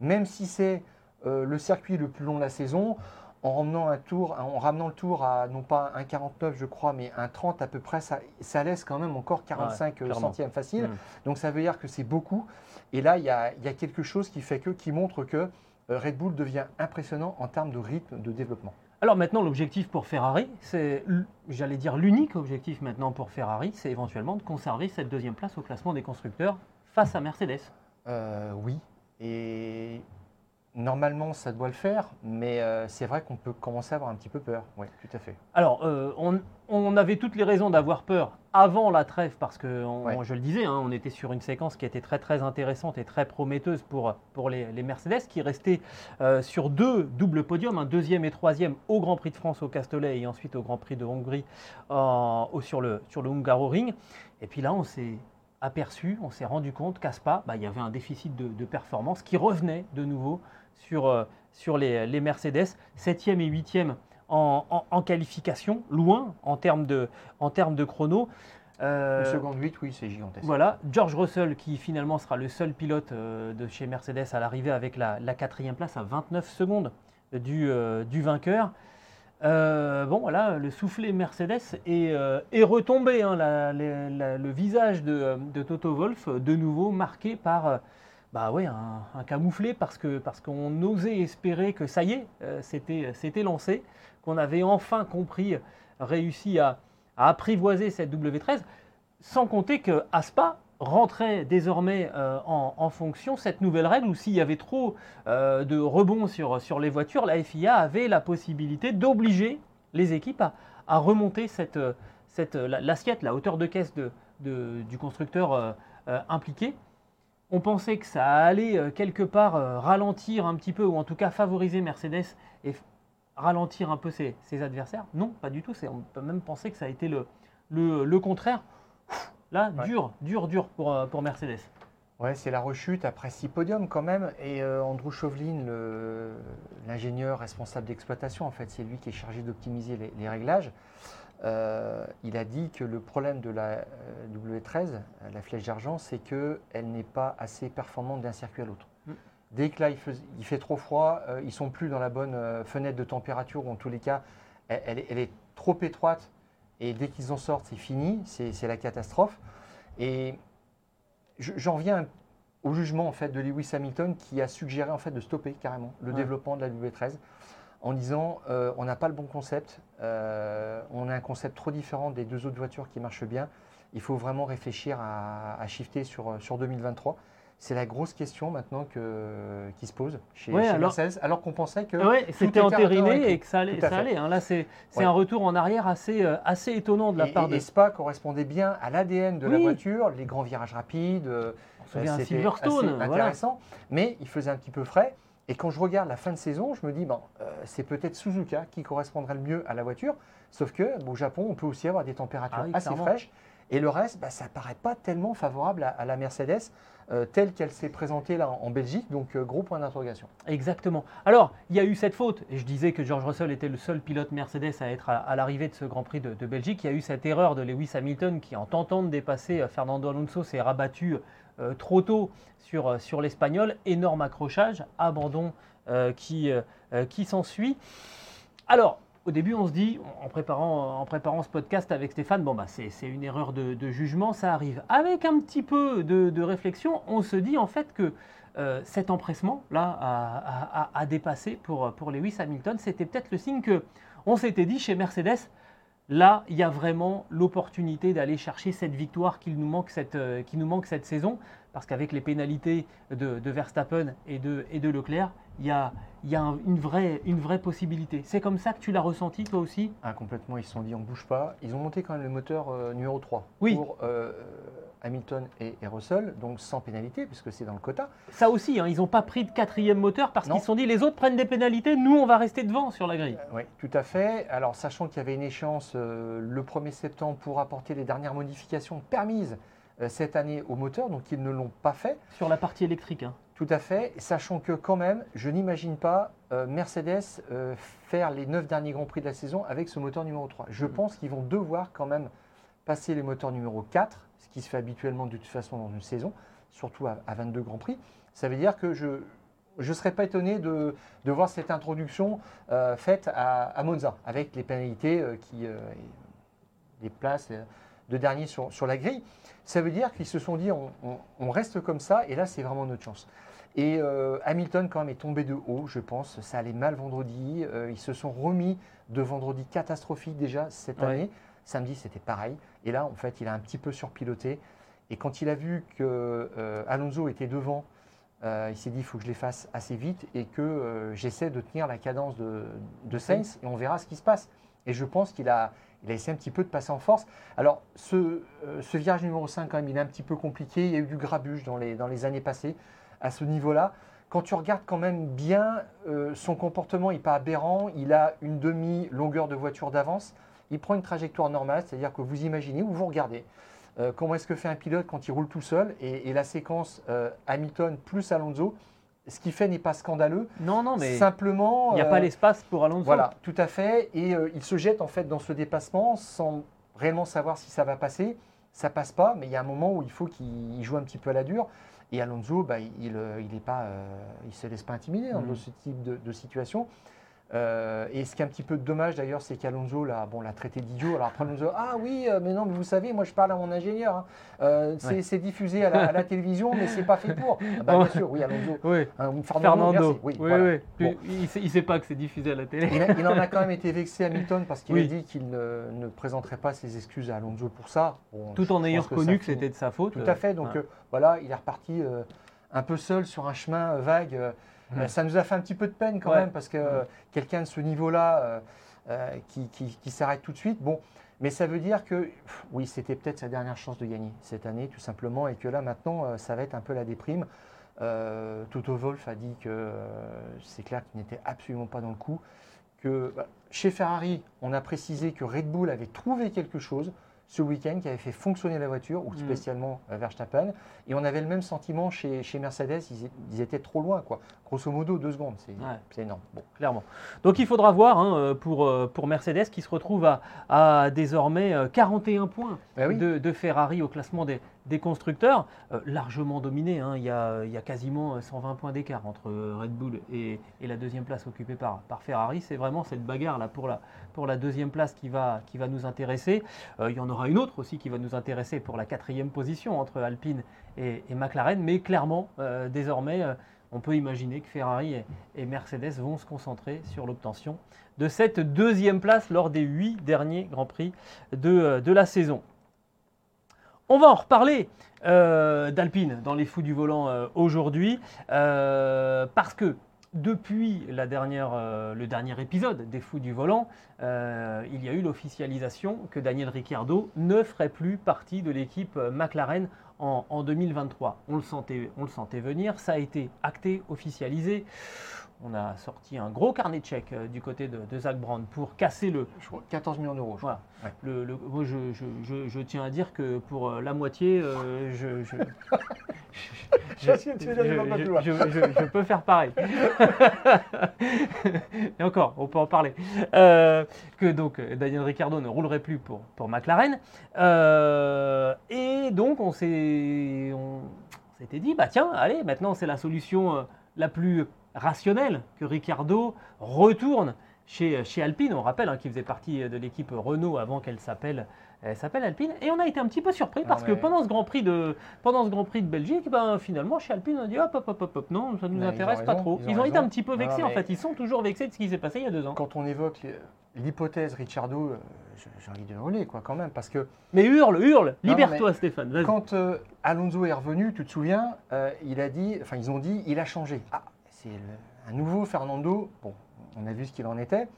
même si c'est euh, le circuit le plus long de la saison, en ramenant, un tour, en ramenant le tour à non pas un 49 je crois, mais un 30 à peu près, ça, laisse quand même encore 45 euh, centièmes facile. Mm. Donc ça veut dire que c'est beaucoup. Et là, il y, a, quelque chose qui fait que, qui montre que Red Bull devient impressionnant en termes de rythme de développement. Alors maintenant, l'objectif pour Ferrari, c'est, j'allais dire l'unique objectif maintenant pour Ferrari, c'est éventuellement de conserver cette deuxième place au classement des constructeurs face à Mercedes. oui, et normalement, ça doit le faire, mais euh, c'est vrai qu'on peut commencer à avoir un petit peu peur. Oui, tout à fait. Alors, euh, on, avait toutes les raisons d'avoir peur avant la trêve, parce que, je le disais, hein, on était sur une séquence qui était très très intéressante et très prometteuse pour, pour les, Mercedes, qui restaient euh, sur deux doubles podiums, un deuxième et troisième au Grand Prix de France au Castellet et ensuite au Grand Prix de Hongrie sur, le, sur le Hungaroring. Et puis là, on s'est aperçu, on s'est rendu compte qu'à Spa, bah, il y avait un déficit de, performance qui revenait de nouveau sur, euh, sur les, les, Mercedes, 7e et 8e en, qualification, loin en termes de, en termes de chrono. Euh, seconde 8, oui, c'est gigantesque. Voilà, George Russell qui finalement sera le seul pilote euh, de chez Mercedes à l'arrivée avec la, quatrième place à 29 secondes du, euh, du vainqueur. Euh, bon, voilà, le soufflet Mercedes est, euh, retombé. Hein, le visage de, Toto Wolf, de nouveau marqué par bah ouais, un, camouflé, parce qu'on parce qu'on osait espérer que ça y est, c'était lancé, qu'on avait enfin compris, réussi à, apprivoiser cette W13, sans compter que Aspa, rentrait désormais euh, en, fonction cette nouvelle règle où s'il y avait trop euh, de rebonds sur, les voitures, la FIA avait la possibilité d'obliger les équipes à, remonter cette, cette, l'assiette, la hauteur de caisse du constructeur euh, impliqué. On pensait que ça allait quelque part ralentir un petit peu, ou en tout cas favoriser Mercedes et ralentir un peu ses, adversaires. Non, pas du tout. On peut même penser que ça a été le, le, le contraire. Là, dur, dur, dur pour, euh, pour Mercedes. Ouais, c'est la rechute après six podiums quand même. Et euh, Andrew Chauvelin, l'ingénieur responsable d'exploitation, en fait, c'est lui qui est chargé d'optimiser les, réglages. Euh, il a dit que le problème de la W13, la flèche d'argent, c'est qu'elle n'est pas assez performante d'un circuit à l'autre. Dès que là, il fait, trop froid, ils ne sont plus dans la bonne fenêtre de température, ou en tous les cas, elle est trop étroite et dès qu'ils en sortent, c'est fini, c'est la catastrophe. Et j'en viens au jugement en fait de Lewis Hamilton qui a suggéré en fait de stopper carrément le développement de la W13 en disant euh, on n'a pas le bon concept, euh, on a un concept trop différent des deux autres voitures qui marchent bien. Il faut vraiment réfléchir à, à shifter sur, sur 2023. C'est la grosse question maintenant que, qui se pose chez, alors, Mercedes, alors qu'on pensait que c'était entériné et que ça allait. Ça allait hein. Là, c'est un retour en arrière assez, euh, assez étonnant de la part de. Et Spa correspondait bien à l'ADN de la voiture, les grands virages rapides. Euh, c'était Silverstone, intéressant, mais il faisait un petit peu frais. Et quand je regarde la fin de saison, je me dis, bon, euh, c'est peut-être Suzuka qui correspondrait le mieux à la voiture. Sauf que, au Japon, on peut aussi avoir des températures ah assez fraîches. Et le reste, bah, ça ne paraît pas tellement favorable à, la Mercedes. Euh, telle qu'elle s'est présentée en, Belgique, donc euh, gros point d'interrogation. Exactement. Alors, il y a eu cette faute, et je disais que George Russell était le seul pilote Mercedes à être à, l'arrivée de ce Grand Prix de, Belgique. Il y a eu cette erreur de Lewis Hamilton qui, en tentant de dépasser Fernando Alonso, s'est rabattu trop tôt sur, l'Espagnol. Énorme accrochage, abandon qui s'ensuit. Alors, au début, on se dit, en préparant, en préparant ce podcast avec Stéphane, bon, bah, c'est une erreur de, jugement, ça arrive. Avec un petit peu de, réflexion, on se dit en fait que euh, cet empressement-là a, dépassé pour, pour Lewis Hamilton. C'était peut-être le signe que on s'était dit chez Mercedes, là, il y a vraiment l'opportunité d'aller chercher cette victoire qui nous manque cette, euh, qui nous manque cette saison. Parce qu'avec les pénalités de, Verstappen et de, et de Leclerc, il y a, y a une, vraie, une vraie possibilité. C'est comme ça que tu l'as ressenti toi aussi? Ah, Complètement, ils se sont dit on ne bouge pas. Ils ont monté quand même le moteur euh, numéro 3 oui. pour euh, Hamilton et, Russell, donc sans pénalité puisque c'est dans le quota. Ça aussi, hein, ils n'ont pas pris de quatrième moteur parce qu'ils se sont dit les autres prennent des pénalités, nous on va rester devant sur la grille. Euh, oui, tout à fait. Alors sachant qu'il y avait une échéance le 1er septembre pour apporter les dernières modifications permises cette année au moteur, donc ils ne l'ont pas fait. Sur la partie électrique. Hein. Tout à fait, sachant que quand même, je n'imagine pas euh, Mercedes euh, faire les 9 derniers Grands Prix de la saison avec ce moteur numéro 3. Je mm. pense qu'ils vont devoir quand même passer les moteurs numéro 4, ce qui se fait habituellement de toute façon dans une saison, surtout à, 22 Grands Prix. Ça veut dire que je ne serais pas étonné de, voir cette introduction euh, faite à, Monza, avec les pénalités qui les placent de dernier sur, sur, la grille. Ça veut dire qu'ils se sont dit on, on reste comme ça, et là c'est vraiment notre chance. Et euh, Hamilton, quand même, est tombé de haut, je pense. Ça allait mal vendredi. Euh, ils se sont remis de vendredi catastrophique déjà cette année. Samedi, c'était pareil. Et là, en fait, il a un petit peu surpiloté. Et quand il a vu que euh, Alonso était devant, il s'est dit il faut que je les fasse assez vite et que j'essaie de tenir la cadence de, de Sainz et on verra ce qui se passe. Et je pense qu'il a, il a essayé un petit peu de passer en force. Alors, ce, ce virage numéro 5, quand même, il est un petit peu compliqué. Il y a eu du grabuge dans les, années passées à ce niveau-là. Quand tu regardes quand même bien, euh, son comportement n'est pas aberrant, il a une demi-longueur de voiture d'avance, il prend une trajectoire normale, c'est-à-dire que vous imaginez ou vous regardez euh, comment est-ce que fait un pilote quand il roule tout seul, et, la séquence euh, Hamilton plus Alonso, ce qu'il fait n'est pas scandaleux. Non, non, mais simplement. Il n'y a pas l'espace pour Alonso. Voilà, tout à fait. Et il se jette en fait dans ce dépassement sans réellement savoir si ça va passer. Ça passe pas, mais il y a un moment où il faut qu'il joue un petit peu à la dure. Et Alonso, bah, il ne euh, il se laisse pas intimider dans mm. ce type de situation. Euh, et ce qui est un petit peu dommage d'ailleurs, c'est qu'Alonso l'a bon, traité d'idiot. Alors après, Alonso, ah oui, euh, mais non, mais vous savez, moi je parle à mon ingénieur. Hein. Euh, c'est diffusé à la, télévision, mais c'est pas fait pour. Ah bah, bien sûr, oui, Alonso. Oui. Fernando. Oui, oui, oui. Il ne sait, pas que c'est diffusé à la télé. Il, en a quand même été vexé Hamilton parce qu'il a dit qu'il ne, ne, présenterait pas ses excuses à Alonso pour ça. Tout en ayant reconnu que, c'était de sa faute. Tout à fait. Donc voilà, il est reparti un peu seul sur un chemin vague. Euh, ça nous a fait un petit peu de peine quand même parce que quelqu'un de ce niveau-là euh, euh, qui, s'arrête tout de suite, bon, mais ça veut dire que oui, c'était peut-être sa dernière chance de gagner cette année tout simplement et que là maintenant ça va être un peu la déprime. Toto Wolf a dit que c'est clair qu'il n'était absolument pas dans le coup. Que bah, chez Ferrari, on a précisé que Red Bull avait trouvé quelque chose ce week-end qui avait fait fonctionner la voiture, ou mm. spécialement euh, Verstappen. Et on avait le même sentiment chez, chez Mercedes, ils, étaient trop loin. Quoi. Grosso modo, deux secondes, c'est énorme. Bon. Clairement. Donc il faudra voir hein, euh, pour, euh, pour Mercedes qui se retrouve à, à désormais 41 points ben de, de, Ferrari au classement des, des constructeurs, euh, largement dominés. Hein. Il, y a, quasiment 120 points d'écart entre Red Bull et, la deuxième place occupée par, Ferrari. C'est vraiment cette bagarre là pour la, deuxième place qui va, nous intéresser. Euh, il y en aura une autre aussi qui va nous intéresser pour la quatrième position entre Alpine et, McLaren. Mais clairement, euh, désormais, on peut imaginer que Ferrari et, Mercedes vont se concentrer sur l'obtention de cette deuxième place lors des huit derniers Grands Prix de la saison. On va en reparler euh, d'Alpine dans les fous du volant euh, aujourd'hui, euh, parce que depuis le dernier épisode des fous du volant, il y a eu l'officialisation que Daniel Ricciardo ne ferait plus partie de l'équipe McLaren en, 2023. On le, sentait, on le sentait venir, ça a été acté, officialisé. On a sorti un gros carnet de chèques du côté de, Zach Brand pour casser le. 14 millions d'euros. Voilà. Le, moi, je, tiens à dire que pour la moitié, je, je, peux faire pareil. Et encore, on peut en parler. que donc Daniel Ricciardo ne roulerait plus pour, pour McLaren. et donc on s'est s'était dit, bah tiens, allez, maintenant c'est la solution euh, la plus rationnelle que Ricardo retourne chez, chez Alpine. On rappelle hein, qu'il faisait partie de l'équipe Renault avant qu'elle s'appelle elle s'appelle Alpine. Et on a été un petit peu surpris parce que pendant ce Grand Prix de, pendant ce Grand Prix de Belgique, ben, finalement, chez Alpine, on a dit hop, hop, hop, hop, non, ça ne nous intéresse pas trop. Ils ont, été un petit peu vexés, en fait. Ils sont toujours vexés de ce qui s'est passé il y a deux ans. Quand on évoque l'hypothèse Ricciardo, euh, j'ai envie de hurler, quoi, quand même, parce que... Mais hurle, hurle, libère-toi, Stéphane. Quand euh, Alonso est revenu, tu te souviens, euh, il a dit, enfin, ils ont dit, il a changé. Ah, c'est un nouveau Fernando. Bon, on a vu ce qu'il en était.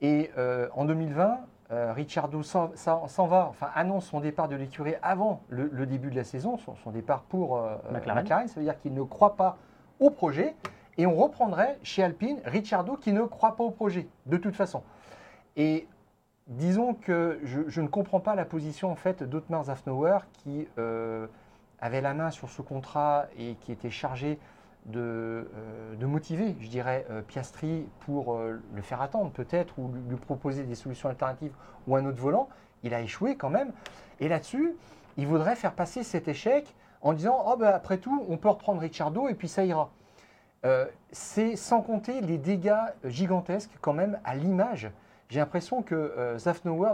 Et en 2020, Ricciardo s'en va, enfin annonce son départ de l'écurie avant le, début de la saison, son, départ pour McLaren. McLaren. Ça veut dire qu'il ne croit pas au projet. Et on reprendrait chez Alpine Ricciardo qui ne croit pas au projet, de toute façon. Et disons que je, ne comprends pas la position en fait d'Otmar Zafnauer qui euh, avait la main sur ce contrat et qui était chargé de, euh, motiver, je dirais, euh, Piastri pour le faire attendre peut-être ou lui, proposer des solutions alternatives ou un autre volant. Il a échoué quand même. Et là-dessus, il voudrait faire passer cet échec en disant oh, ben, après tout, on peut reprendre Ricciardo et puis ça ira. C'est sans compter les dégâts gigantesques quand même à l'image j'ai l'impression que euh,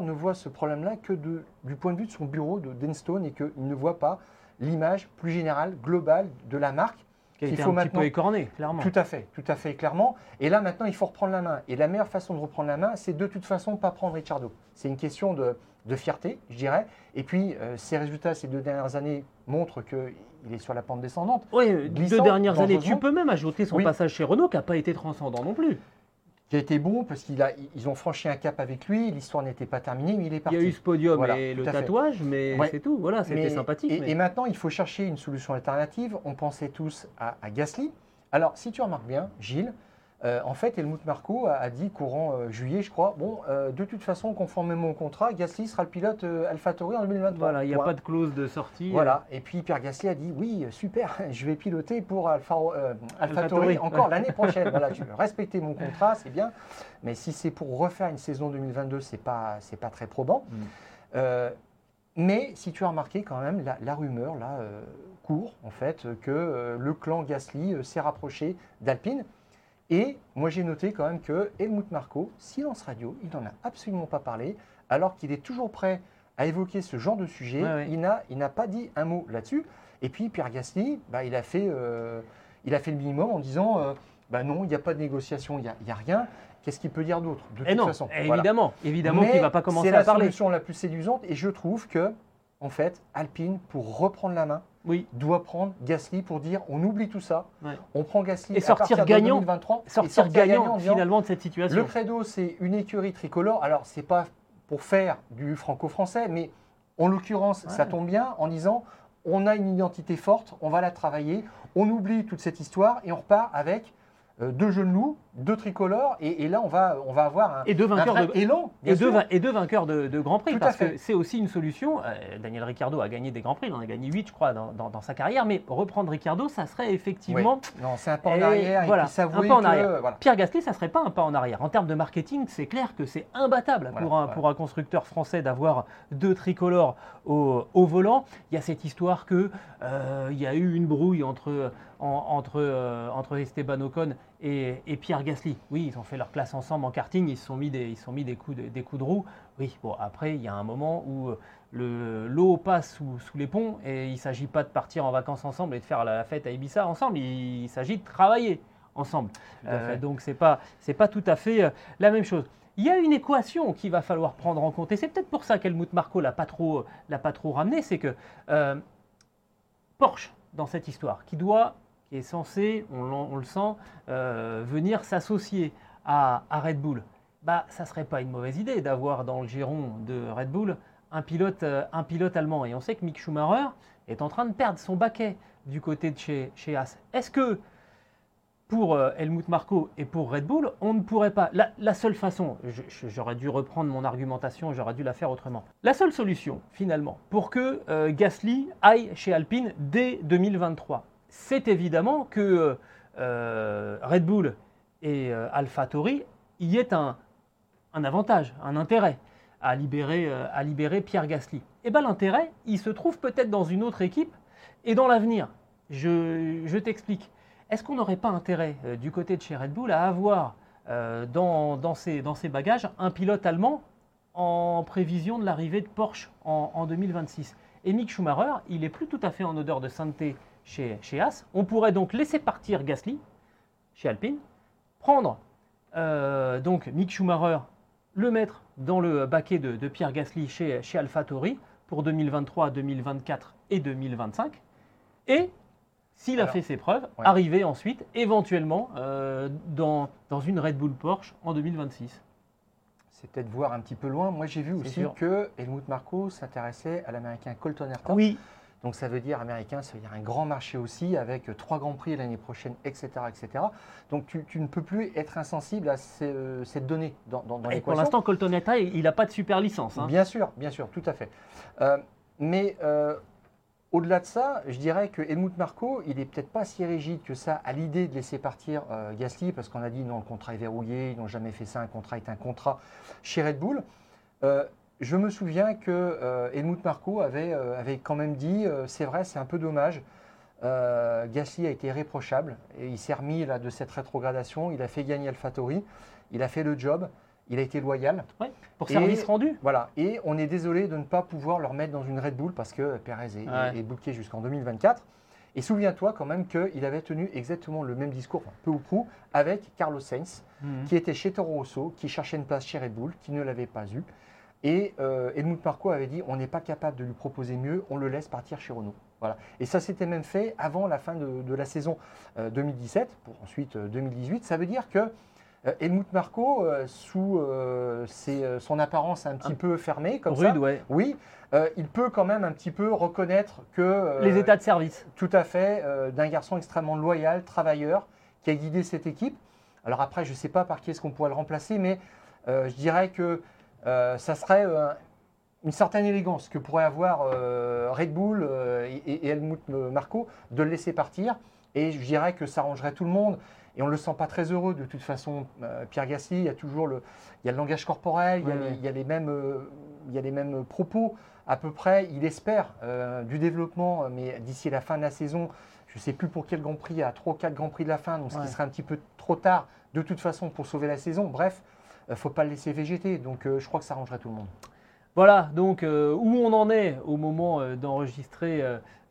ne voit ce problème-là que du point de vue de son bureau de Denstone et qu'il ne voit pas l'image plus générale, globale de la marque. Qui a été faut un petit peu écorné, clairement. Tout à fait, tout à fait, clairement. Et là, maintenant, il faut reprendre la main. Et la meilleure façon de reprendre la main, c'est de toute façon pas prendre Ricciardo. C'est une question de, fierté, je dirais. Et puis, euh, ses résultats ces deux dernières années montrent qu'il est sur la pente descendante. Oui, deux dernières années. Tu peux même ajouter son passage chez Renault qui n'a pas été transcendant non plus qui a été bon parce qu'ils ont franchi un cap avec lui. L'histoire n'était pas terminée, mais il est parti. Il y a eu ce podium et le tatouage, mais c'est tout. Voilà, c'était sympathique. Et, maintenant, il faut chercher une solution alternative. On pensait tous à, à Gasly. Alors, si tu remarques bien, Gilles, euh, en fait, Helmut Marko a, dit courant euh, juillet, je crois, bon, euh, de toute façon, conformément au contrat, Gasly sera le pilote AlphaTauri en 2023. Voilà, il n'y a pas de clause de sortie. Voilà, et puis Pierre Gasly a dit oui, super, je vais piloter pour Alpha, AlphaTauri encore l'année prochaine. voilà, tu veux respecter mon contrat, c'est bien, mais si c'est pour refaire une saison 2022, c'est pas, c'est pas très probant. Mm. mais si tu as remarqué quand même, la, la rumeur là court en fait que le clan Gasly s'est rapproché d'Alpine. Et moi, j'ai noté quand même que Helmut Marco, silence radio, il n'en a absolument pas parlé, alors qu'il est toujours prêt à évoquer ce genre de sujet. Il n'a pas dit un mot là-dessus. Et puis, Pierre Gasly, bah, il, a fait, euh, il a fait le minimum en disant euh, bah non, il n'y a pas de négociation, il n'y a, rien. Qu'est-ce qu'il peut dire d'autre De eh toute façon? Évidemment, évidemment qu'il ne va pas commencer à parler. C'est la solution la plus séduisante et je trouve que, en fait, Alpine, pour reprendre la main, oui. doit prendre Gasly pour dire on oublie tout ça, on prend Gasly et sortir gagnant, 2023, sortir, gagnant, finalement de cette situation. Le credo, c'est une écurie tricolore. Alors, c'est pas pour faire du franco-français, mais en l'occurrence, ça tombe bien en disant on a une identité forte, on va la travailler, on oublie toute cette histoire et on repart avec euh, deux jeunes loups, deux tricolores, et, là on va, on va avoir un, et deux vainqueurs de, élan. Et deux, et deux, vainqueurs de, Grand Prix, parce que c'est aussi une solution. Euh, Daniel Ricciardo a gagné des Grands Prix, il en a gagné 8 je crois dans, dans, sa carrière, mais reprendre Ricciardo, ça serait effectivement... Non, c'est un pas en arrière, voilà, un pas en arrière. Pierre Gasly, ça serait pas un pas en arrière. En termes de marketing, c'est clair que c'est imbattable pour, un, pour un constructeur français d'avoir deux tricolores au, au, volant. Il y a cette histoire que euh, il y a eu une brouille entre entre, euh, entre Esteban Ocon et, Pierre Gasly. Oui, ils ont fait leur classe ensemble en karting, ils se sont mis des, ils sont mis des, coups, de, des coups de roue. Oui, bon, après, il y a un moment où euh, l'eau passe sous, sous, les ponts et il ne s'agit pas de partir en vacances ensemble et de faire la fête à Ibiza ensemble, il, s'agit de travailler ensemble. Euh, donc, ce n'est pas, pas tout à fait la même chose. Il y a une équation qu'il va falloir prendre en compte, et c'est peut-être pour ça qu'Helmut Marco l'a pas trop, l'a pas trop ramené, c'est que Porsche, dans cette histoire, qui doit qui est censé, on, le sent, euh, venir s'associer à, Red Bull, bah, ça ne serait pas une mauvaise idée d'avoir dans le giron de Red Bull un pilote, euh, un pilote allemand. Et on sait que Mick Schumacher est en train de perdre son baquet du côté de chez, chez. Est-ce que pour euh, Helmut Marko et pour Red Bull, on ne pourrait pas. La, seule façon, j'aurais dû reprendre mon argumentation, j'aurais dû la faire autrement. La seule solution, finalement, pour que Gasly aille chez Alpine dès 2023, c'est évidemment que euh, Red Bull et AlphaTauri y aient un, avantage, un intérêt à libérer, libérer Pierre Gasly. Et eh bien l'intérêt, il se trouve peut-être dans une autre équipe et dans l'avenir. Je, t'explique. Est-ce qu'on n'aurait pas intérêt euh, du côté de chez Red Bull à avoir euh, dans, ses, bagages un pilote allemand en prévision de l'arrivée de Porsche en, 2026 Et Mick Schumacher, il n'est plus tout à fait en odeur de sainteté chez, chez Haas. On pourrait donc laisser partir Gasly chez Alpine, prendre euh, donc Mick Schumacher, le mettre dans le baquet de, Pierre Gasly chez, chez AlphaTauri pour 2023, 2024 et 2025, et s'il a fait ses preuves, arriver ensuite éventuellement euh, dans, dans une Red Bull Porsche en 2026. C'est peut-être voir un petit peu loin. Moi, j'ai vu aussi que Helmut Marko s'intéressait à l'américain Colton Herta. Oui. Donc ça veut dire américain, ça veut dire un grand marché aussi, avec trois grands prix l'année prochaine, etc. etc. Donc tu, ne peux plus être insensible à cette donnée dans, dans, dans Pour l'instant, Colton Herta, il n'a pas de super licence. Hein. Bien sûr, bien sûr, tout à fait. Euh, mais euh, au-delà de ça, je dirais que Helmut Marko, il n'est peut-être pas si rigide que ça à l'idée de laisser partir euh, Gasly, parce qu'on a dit non, le contrat est verrouillé, ils n'ont jamais fait ça, un contrat est un contrat chez Red Bull. Euh, je me souviens que euh, Helmut Marko avait, avait, quand même dit, c'est vrai, c'est un peu dommage, Gasly a été irréprochable, et il s'est remis là, de cette rétrogradation, il a fait gagner AlphaTauri, il a fait le job, il a été loyal. pour service rendu. Voilà. Et on est désolé de ne pas pouvoir le remettre dans une Red Bull parce que Perez est, bouqué jusqu'en 2024. Et souviens-toi quand même qu'il avait tenu exactement le même discours, peu ou prou, avec Carlos Sainz, mhm. qui était chez Toro Rosso, qui cherchait une place chez Red Bull, qui ne l'avait pas eu. Et euh, Helmut Marko avait dit on n'est pas capable de lui proposer mieux, on le laisse partir chez Renault. Voilà. Et ça s'était même fait avant la fin de, la saison 2017, euh, pour ensuite 2018. Euh, ça veut dire que euh, Helmut Marko, euh, sous son apparence un petit peu fermée, comme ça, oui, il peut quand même un petit peu reconnaître que. Les états de service. Tout à fait, d'un garçon extrêmement loyal, travailleur, qui a guidé cette équipe. Alors après, je ne sais pas par qui est-ce qu'on pourrait le remplacer, mais je dirais que ça serait une certaine élégance que pourrait avoir Red Bull et, et, Helmut Marko de le laisser partir. Et je dirais que ça arrangerait tout le monde. Et on ne le sent pas très heureux de toute façon. Euh, Pierre Gasly, il y a toujours le, il y a le langage corporel, il, y a les, mêmes, euh, il y a les mêmes propos à peu près. Il espère euh, du développement, mais d'ici la fin de la saison, je ne sais plus pour quel Grand Prix, à 3 ou 4 Grands Prix de la fin, donc ce qui serait un petit peu trop tard de toute façon pour sauver la saison. Bref, ne faut pas le laisser végéter. Donc je crois que ça arrangerait tout le monde. Voilà, donc où on en est au moment d'enregistrer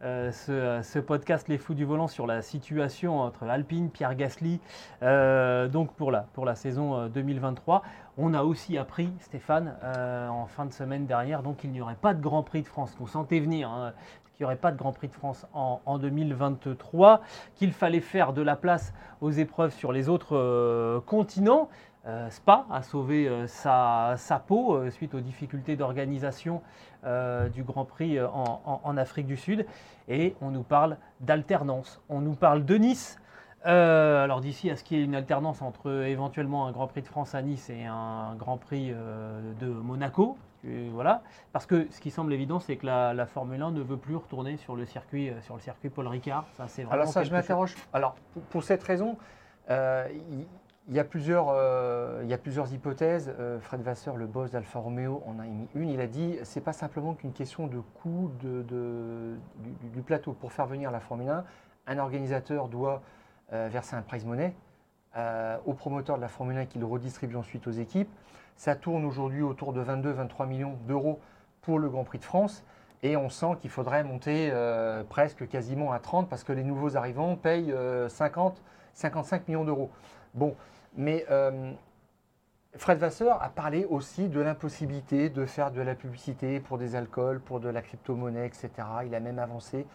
euh, ce, podcast Les Fous du Volant sur la situation entre Alpine, Pierre Gasly, euh, donc pour la, saison 2023. Euh, on a aussi appris, Stéphane, en fin de semaine dernière, donc il n'y aurait pas de Grand Prix de France. On sentait venir hein, qu'il n'y aurait pas de Grand Prix de France en 2023, qu'il fallait faire de la place aux épreuves sur les autres continents. Euh, Spa a sauvé euh, sa, peau euh, suite aux difficultés d'organisation du Grand Prix en, Afrique du Sud. Et on nous parle d'alternance. On nous parle de Nice. alors d'ici à ce qu'il y ait une alternance entre éventuellement un Grand Prix de France à Nice et un Grand Prix de Monaco? voilà. Parce que ce qui semble évident, c'est que la, Formule 1 ne veut plus retourner sur le circuit, sur le circuit Paul Ricard. Ça, c'est Alors ça, je m'interroge. Alors pour, cette raison, il euh, il y a plusieurs hypothèses. Euh, Fred Vasseur, le boss d'Alfa Romeo, en a émis une. Il a dit c'est pas simplement qu'une question de coût du, plateau. Pour faire venir la Formule 1, un organisateur doit euh, verser un prize money au promoteur de la Formule 1 qui le redistribue ensuite aux équipes. Ça tourne aujourd'hui autour de 22-23 millions d'euros pour le Grand Prix de France. Et on sent qu'il faudrait monter presque quasiment à 30 parce que les nouveaux arrivants payent 50, 55 millions d'euros. Bon, mais euh, Fred Vasseur a parlé aussi de l'impossibilité de faire de la publicité pour des alcools, pour de la crypto-monnaie, etc. Il a même avancé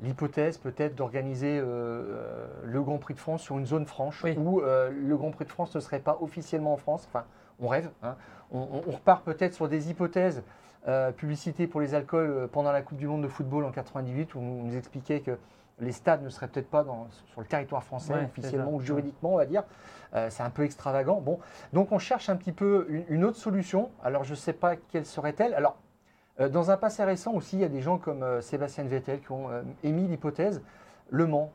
l'hypothèse peut-être d'organiser euh, euh, le Grand Prix de France sur une zone franche où le Grand Prix de France ne serait pas officiellement en France. Enfin, on rêve. Hein. On, repart peut-être sur des hypothèses. publicité pour les alcools pendant la Coupe du Monde de football en 98 où on nous expliquait que les stades ne seraient peut-être pas sur le territoire français, officiellement ou juridiquement, on va dire. Euh, c'est un peu extravagant. Bon, donc on cherche un petit peu une, autre solution. Alors je ne sais pas quelle serait-elle. Alors, euh, dans un passé récent aussi, il y a des gens comme euh, Sébastien Vettel qui ont émis l'hypothèse Le Mans,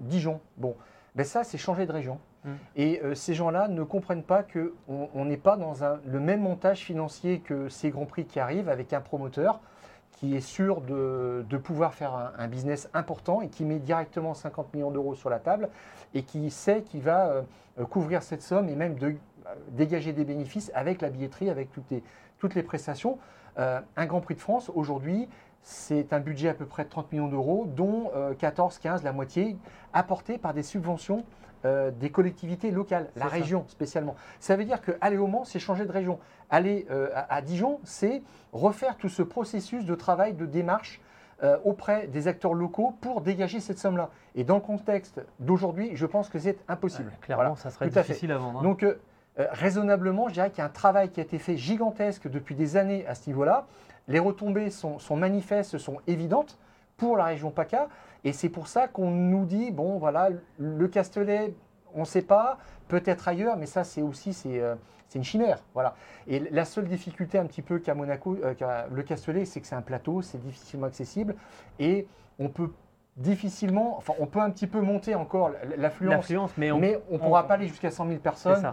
Dijon. Bon, ben ça, c'est changer de région. Mm. Et ces gens-là ne comprennent pas qu'on n'est pas dans le même montage financier que ces Grands Prix qui arrivent avec un promoteur qui est sûr de, pouvoir faire un, business important et qui met directement 50 millions d'euros sur la table et qui sait qu'il va euh, couvrir cette somme et même euh, dégager des bénéfices avec la billetterie, avec toutes les, toutes les prestations. Euh, un Grand Prix de France, aujourd'hui, c'est un budget à peu près de 30 millions d'euros, dont 14, 15, la moitié, apporté par des subventions euh, des collectivités locales, la région spécialement. Ça veut dire qu'aller au Mans, c'est changer de région. Aller euh, à, Dijon, c'est refaire tout ce processus de travail, de démarche euh, auprès des acteurs locaux pour dégager cette somme-là. Et dans le contexte d'aujourd'hui, je pense que c'est impossible. clairement, ça serait difficile à, vendre. Hein. Donc, raisonnablement, je dirais qu'il y a un travail qui a été fait gigantesque depuis des années à ce niveau-là. Les retombées sont, sont manifestes, sont évidentes pour la région PACA. Et c'est pour ça qu'on nous dit, bon voilà, le Castellet, on ne sait pas, peut-être ailleurs, mais ça c'est aussi euh, c'est une chimère. Voilà. Et la seule difficulté un petit peu qu'a Monaco, euh, le Castellet, c'est que c'est un plateau, c'est difficilement accessible et on peut difficilement, enfin on peut un petit peu monter encore l'affluence, mais on ne pourra pas aller jusqu'à 100 000 personnes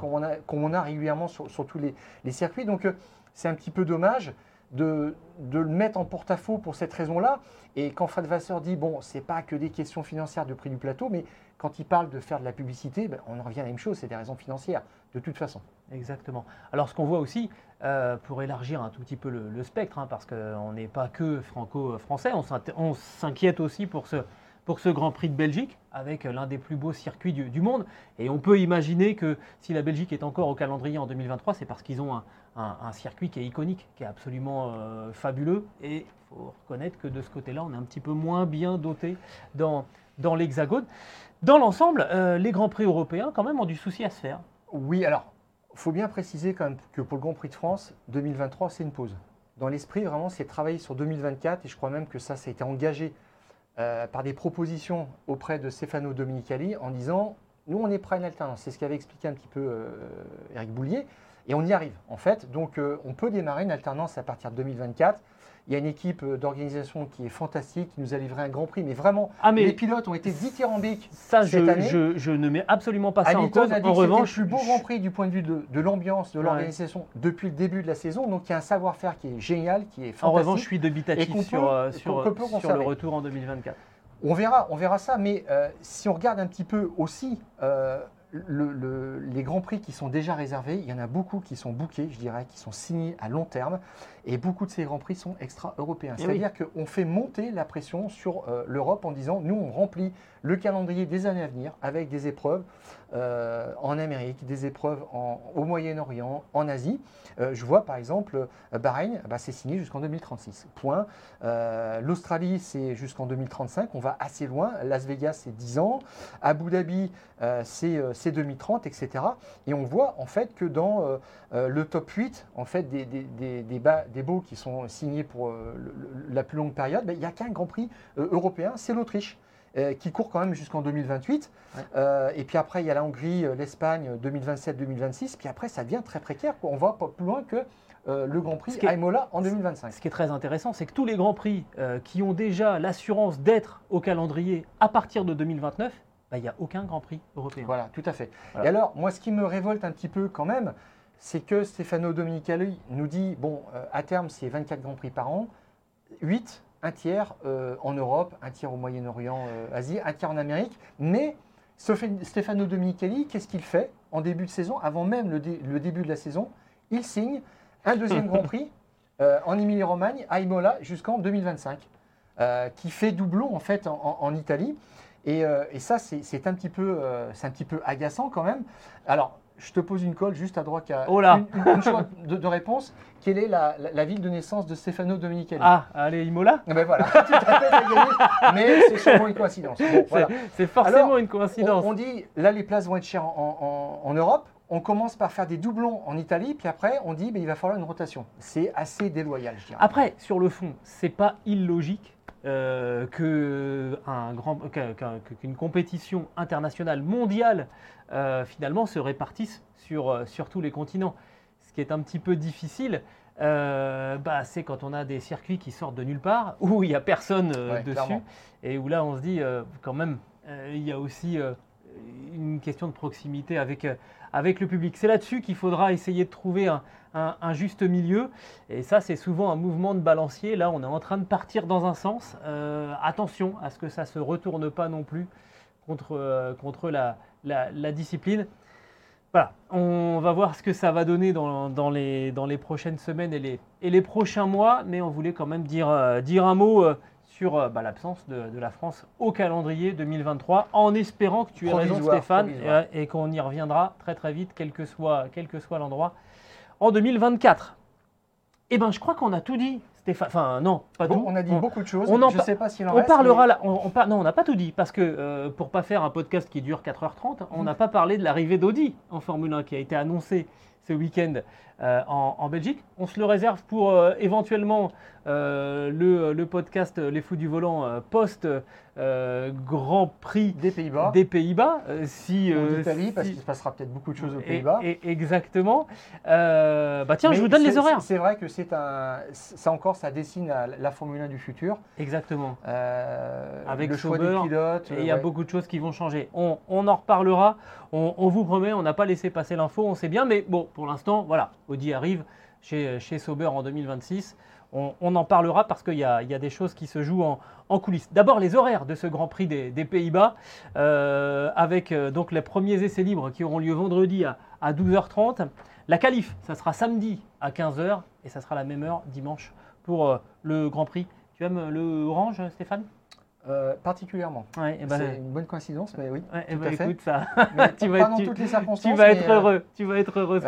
comme on, a, régulièrement sur, tous les, les, circuits. Donc euh, c'est un petit peu dommage de, le mettre en porte-à-faux pour cette raison-là. Et quand Fred Vasseur dit, bon, c'est pas que des questions financières de prix du plateau, mais quand il parle de faire de la publicité, ben, on en revient à la même chose, c'est des raisons financières, de toute façon. Exactement. Alors ce qu'on voit aussi, euh, pour élargir un tout petit peu le, spectre, hein, parce qu'on n'est pas que franco-français, on s'inquiète aussi pour ce, pour ce Grand Prix de Belgique, avec l'un des plus beaux circuits du, monde. Et on peut imaginer que si la Belgique est encore au calendrier en 2023, c'est parce qu'ils ont un, circuit qui est iconique, qui est absolument euh, fabuleux. Et il faut reconnaître que de ce côté-là, on est un petit peu moins bien doté dans, l'Hexagone. Dans l'ensemble, euh, les Grands Prix européens, quand même, ont du souci à se faire. Oui, alors, il faut bien préciser quand même que pour le Grand Prix de France, 2023, c'est une pause. Dans l'esprit, vraiment, c'est travailler sur 2024, et je crois même que ça, ça a été engagé euh, par des propositions auprès de Stefano Dominicali en disant nous, on est prêt à une alternance. C'est ce qu'avait expliqué un petit peu Eric Boulier. Et on y arrive, en fait. Donc, euh, on peut démarrer une alternance à partir de 2024. Il y a une équipe euh, d'organisation qui est fantastique, qui nous a livré un grand prix. Mais vraiment, ah, les pilotes ont été dithyrambiques ça, cette je, année. Je, je, ne mets absolument pas ça en cause. en revanche, le plus beau grand prix du point de vue de, l'ambiance, de l'organisation depuis le début de la saison. Donc, il y a un savoir-faire qui est génial, qui est fantastique. En revanche, je suis débitatif sur, euh, sur, sur le retour en 2024. On verra, on verra ça, mais euh, si on regarde un petit peu aussi les grands prix qui sont déjà réservés, il y en a beaucoup qui sont bookés, je dirais, qui sont signés à long terme. Et beaucoup de ces grands prix sont extra-européens. Eh C'est-à-dire qu'on fait monter la pression sur euh, l'Europe en disant nous, on remplit le calendrier des années à venir avec des épreuves euh, en Amérique, des épreuves au Moyen-Orient, en Asie. Euh, je vois par exemple Bahreïn, bah, c'est signé jusqu'en 2036. Point. L'Australie, c'est jusqu'en 2035. On va assez loin. Las Vegas, c'est 10 ans. Abu Dhabi, c'est 2030, etc. Et on voit en fait que dans le top 8 en fait, des, des, des, des beaux qui sont signés pour euh, la plus longue période, ben, il n'y a qu'un Grand Prix euh, européen, c'est l'Autriche. Euh, qui court quand même jusqu'en 2028. et puis après, il y a la Hongrie, l'Espagne 2027-2026. Puis après, ça devient très précaire. On va pas plus loin que le Grand Prix à Imola en 2025. Ce qui est très intéressant, c'est que tous les Grands Prix qui ont déjà l'assurance d'être au calendrier à partir de 2029, ben, il n'y a aucun Grand Prix européen. Voilà, tout à fait. Et alors, moi, ce qui me révolte un petit peu quand même, c'est que Stefano Dominicali nous dit, bon, euh, à terme, c'est 24 Grands Prix par an, 8, un tiers euh, en Europe, un tiers au Moyen-Orient, euh, Asie, un tiers en Amérique, mais Stefano Dominicali, qu'est-ce qu'il fait en début de saison, avant même le, début de la saison? Il signe un deuxième Grand Prix en Emilie-Romagne, à Imola, jusqu'en 2025, qui fait doublon en fait en, Italie. Et, et ça, c'est un, petit peu, un petit peu agaçant quand même. Alors, je te pose une colle juste à droite à oh une, une, choix de, réponse. Quelle est la, ville de naissance de Stefano Dominicali Ah, allez, Imola? Eh ben voilà, fait, gagné, mais c'est sûrement une coïncidence. c'est forcément une coïncidence. On, dit, là, les places vont être chères en, Europe. On commence par faire des doublons en Italie, puis après on dit ben, il va falloir une rotation. C'est assez déloyal, je dirais. Après, sur le fond, c'est pas illogique euh, qu'une compétition internationale mondiale euh, finalement se répartisse sur, euh, sur tous les continents. Ce qui est un petit peu difficile, bah, c'est quand on a des circuits qui sortent de nulle part, où il n'y a personne dessus, et où là on se dit quand même, il y a aussi une question de proximité avec, avec le public. C'est là-dessus qu'il faudra essayer de trouver un, un, juste milieu. Et ça, c'est souvent un mouvement de balancier. Là, on est en train de partir dans un sens. Euh, attention à ce que ça ne se retourne pas non plus contre, euh, contre la, la, discipline. Voilà, on va voir ce que ça va donner dans, dans, les, dans les prochaines semaines et les, et les prochains mois, mais on voulait quand même dire, euh, dire un mot sur bah, l'absence de, de, la France au calendrier 2023, en espérant que tu aies raison Stéphane, et, qu'on y reviendra très très vite, quel que soit, quel que soit l'endroit en 2024. Eh bien, je crois qu'on a tout dit. Stéphane, enfin non, pas tout. On a dit beaucoup de choses. On je ne sais pas s'il en on Parlera là, on, non, on n'a pas tout dit parce que euh, pour pas faire un podcast qui dure 4h30, on n'a pas parlé de l'arrivée d'Audi en Formule 1 qui a été annoncée ce week-end euh, en, Belgique. On se le réserve pour euh, éventuellement le, le, podcast Les Fous du Volant post euh, Grand Prix des Pays-Bas. Des Pays-Bas, euh, si, euh, d'Italie, parce qu'il se passera peut-être beaucoup de choses aux Pays-Bas. Et, exactement. bah tiens, je vous donne les horaires. C'est vrai que c'est un, ça encore, ça dessine la, Formule 1 du futur. Exactement. Avec le choix des pilotes. Et il y a beaucoup de choses qui vont changer. On, en reparlera. On, vous promet, on n'a pas laissé passer l'info, on sait bien, mais bon, pour l'instant, voilà, Audi arrive chez, chez Sauber en 2026 on, en parlera parce qu'il y, a des choses qui se jouent en, coulisses. D'abord les horaires de ce Grand Prix des, Pays-Bas, euh, avec euh, donc les premiers essais libres qui auront lieu vendredi à, 12h30. La qualif, ça sera samedi à 15h et ça sera la même heure dimanche pour euh, le Grand Prix. Tu aimes le orange, Stéphane? Euh, particulièrement. Ben, c'est une bonne coïncidence, mais oui. tout ben, écoute, ça. tu vas, dans toutes les circonstances. Tu vas être euh, heureux. Tu vas être heureux.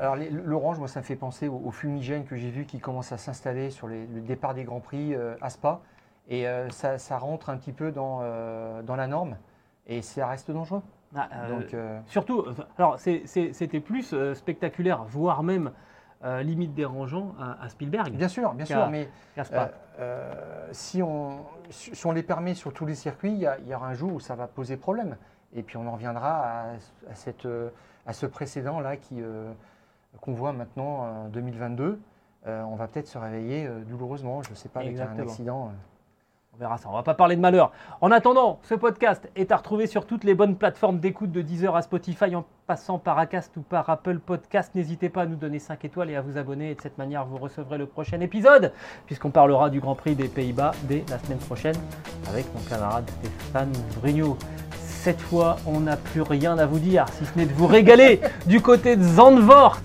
alors l'orange, moi, ça me fait penser au, fumigène que j'ai vu qui commence à s'installer sur les, le départ des grands prix euh, à Spa, et ça, ça, rentre un petit peu dans, dans la norme, et ça reste dangereux. Ah, Donc, surtout, alors c'était plus spectaculaire, voire même euh, limite dérangeant à, Spielberg. Bien sûr, bien sûr, mais euh, euh, si, on, si on les permet sur tous les circuits, il y, aura un jour où ça va poser problème. Et puis on en reviendra à, à cette, à ce précédent-là qu'on voit maintenant en 2022. on va peut-être se réveiller douloureusement, je ne sais pas, avec un accident. On verra ça. On va pas parler de malheur. En attendant, ce podcast est à retrouver sur toutes les bonnes plateformes d'écoute de Deezer à Spotify en passant par Acast ou par Apple Podcast. N'hésitez pas à nous donner 5 étoiles et à vous abonner. Et de cette manière, vous recevrez le prochain épisode puisqu'on parlera du Grand Prix des Pays-Bas dès la semaine prochaine avec mon camarade Stéphane Brugnot cette fois, on n'a plus rien à vous dire, si ce n'est de vous régaler du côté de Zandvoort,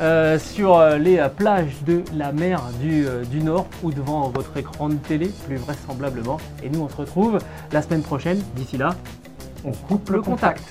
euh, sur euh, les euh, plages de la mer du, du, Nord ou devant votre écran de télé, plus vraisemblablement. Et nous, on se retrouve la semaine prochaine. D'ici là, on coupe le contact.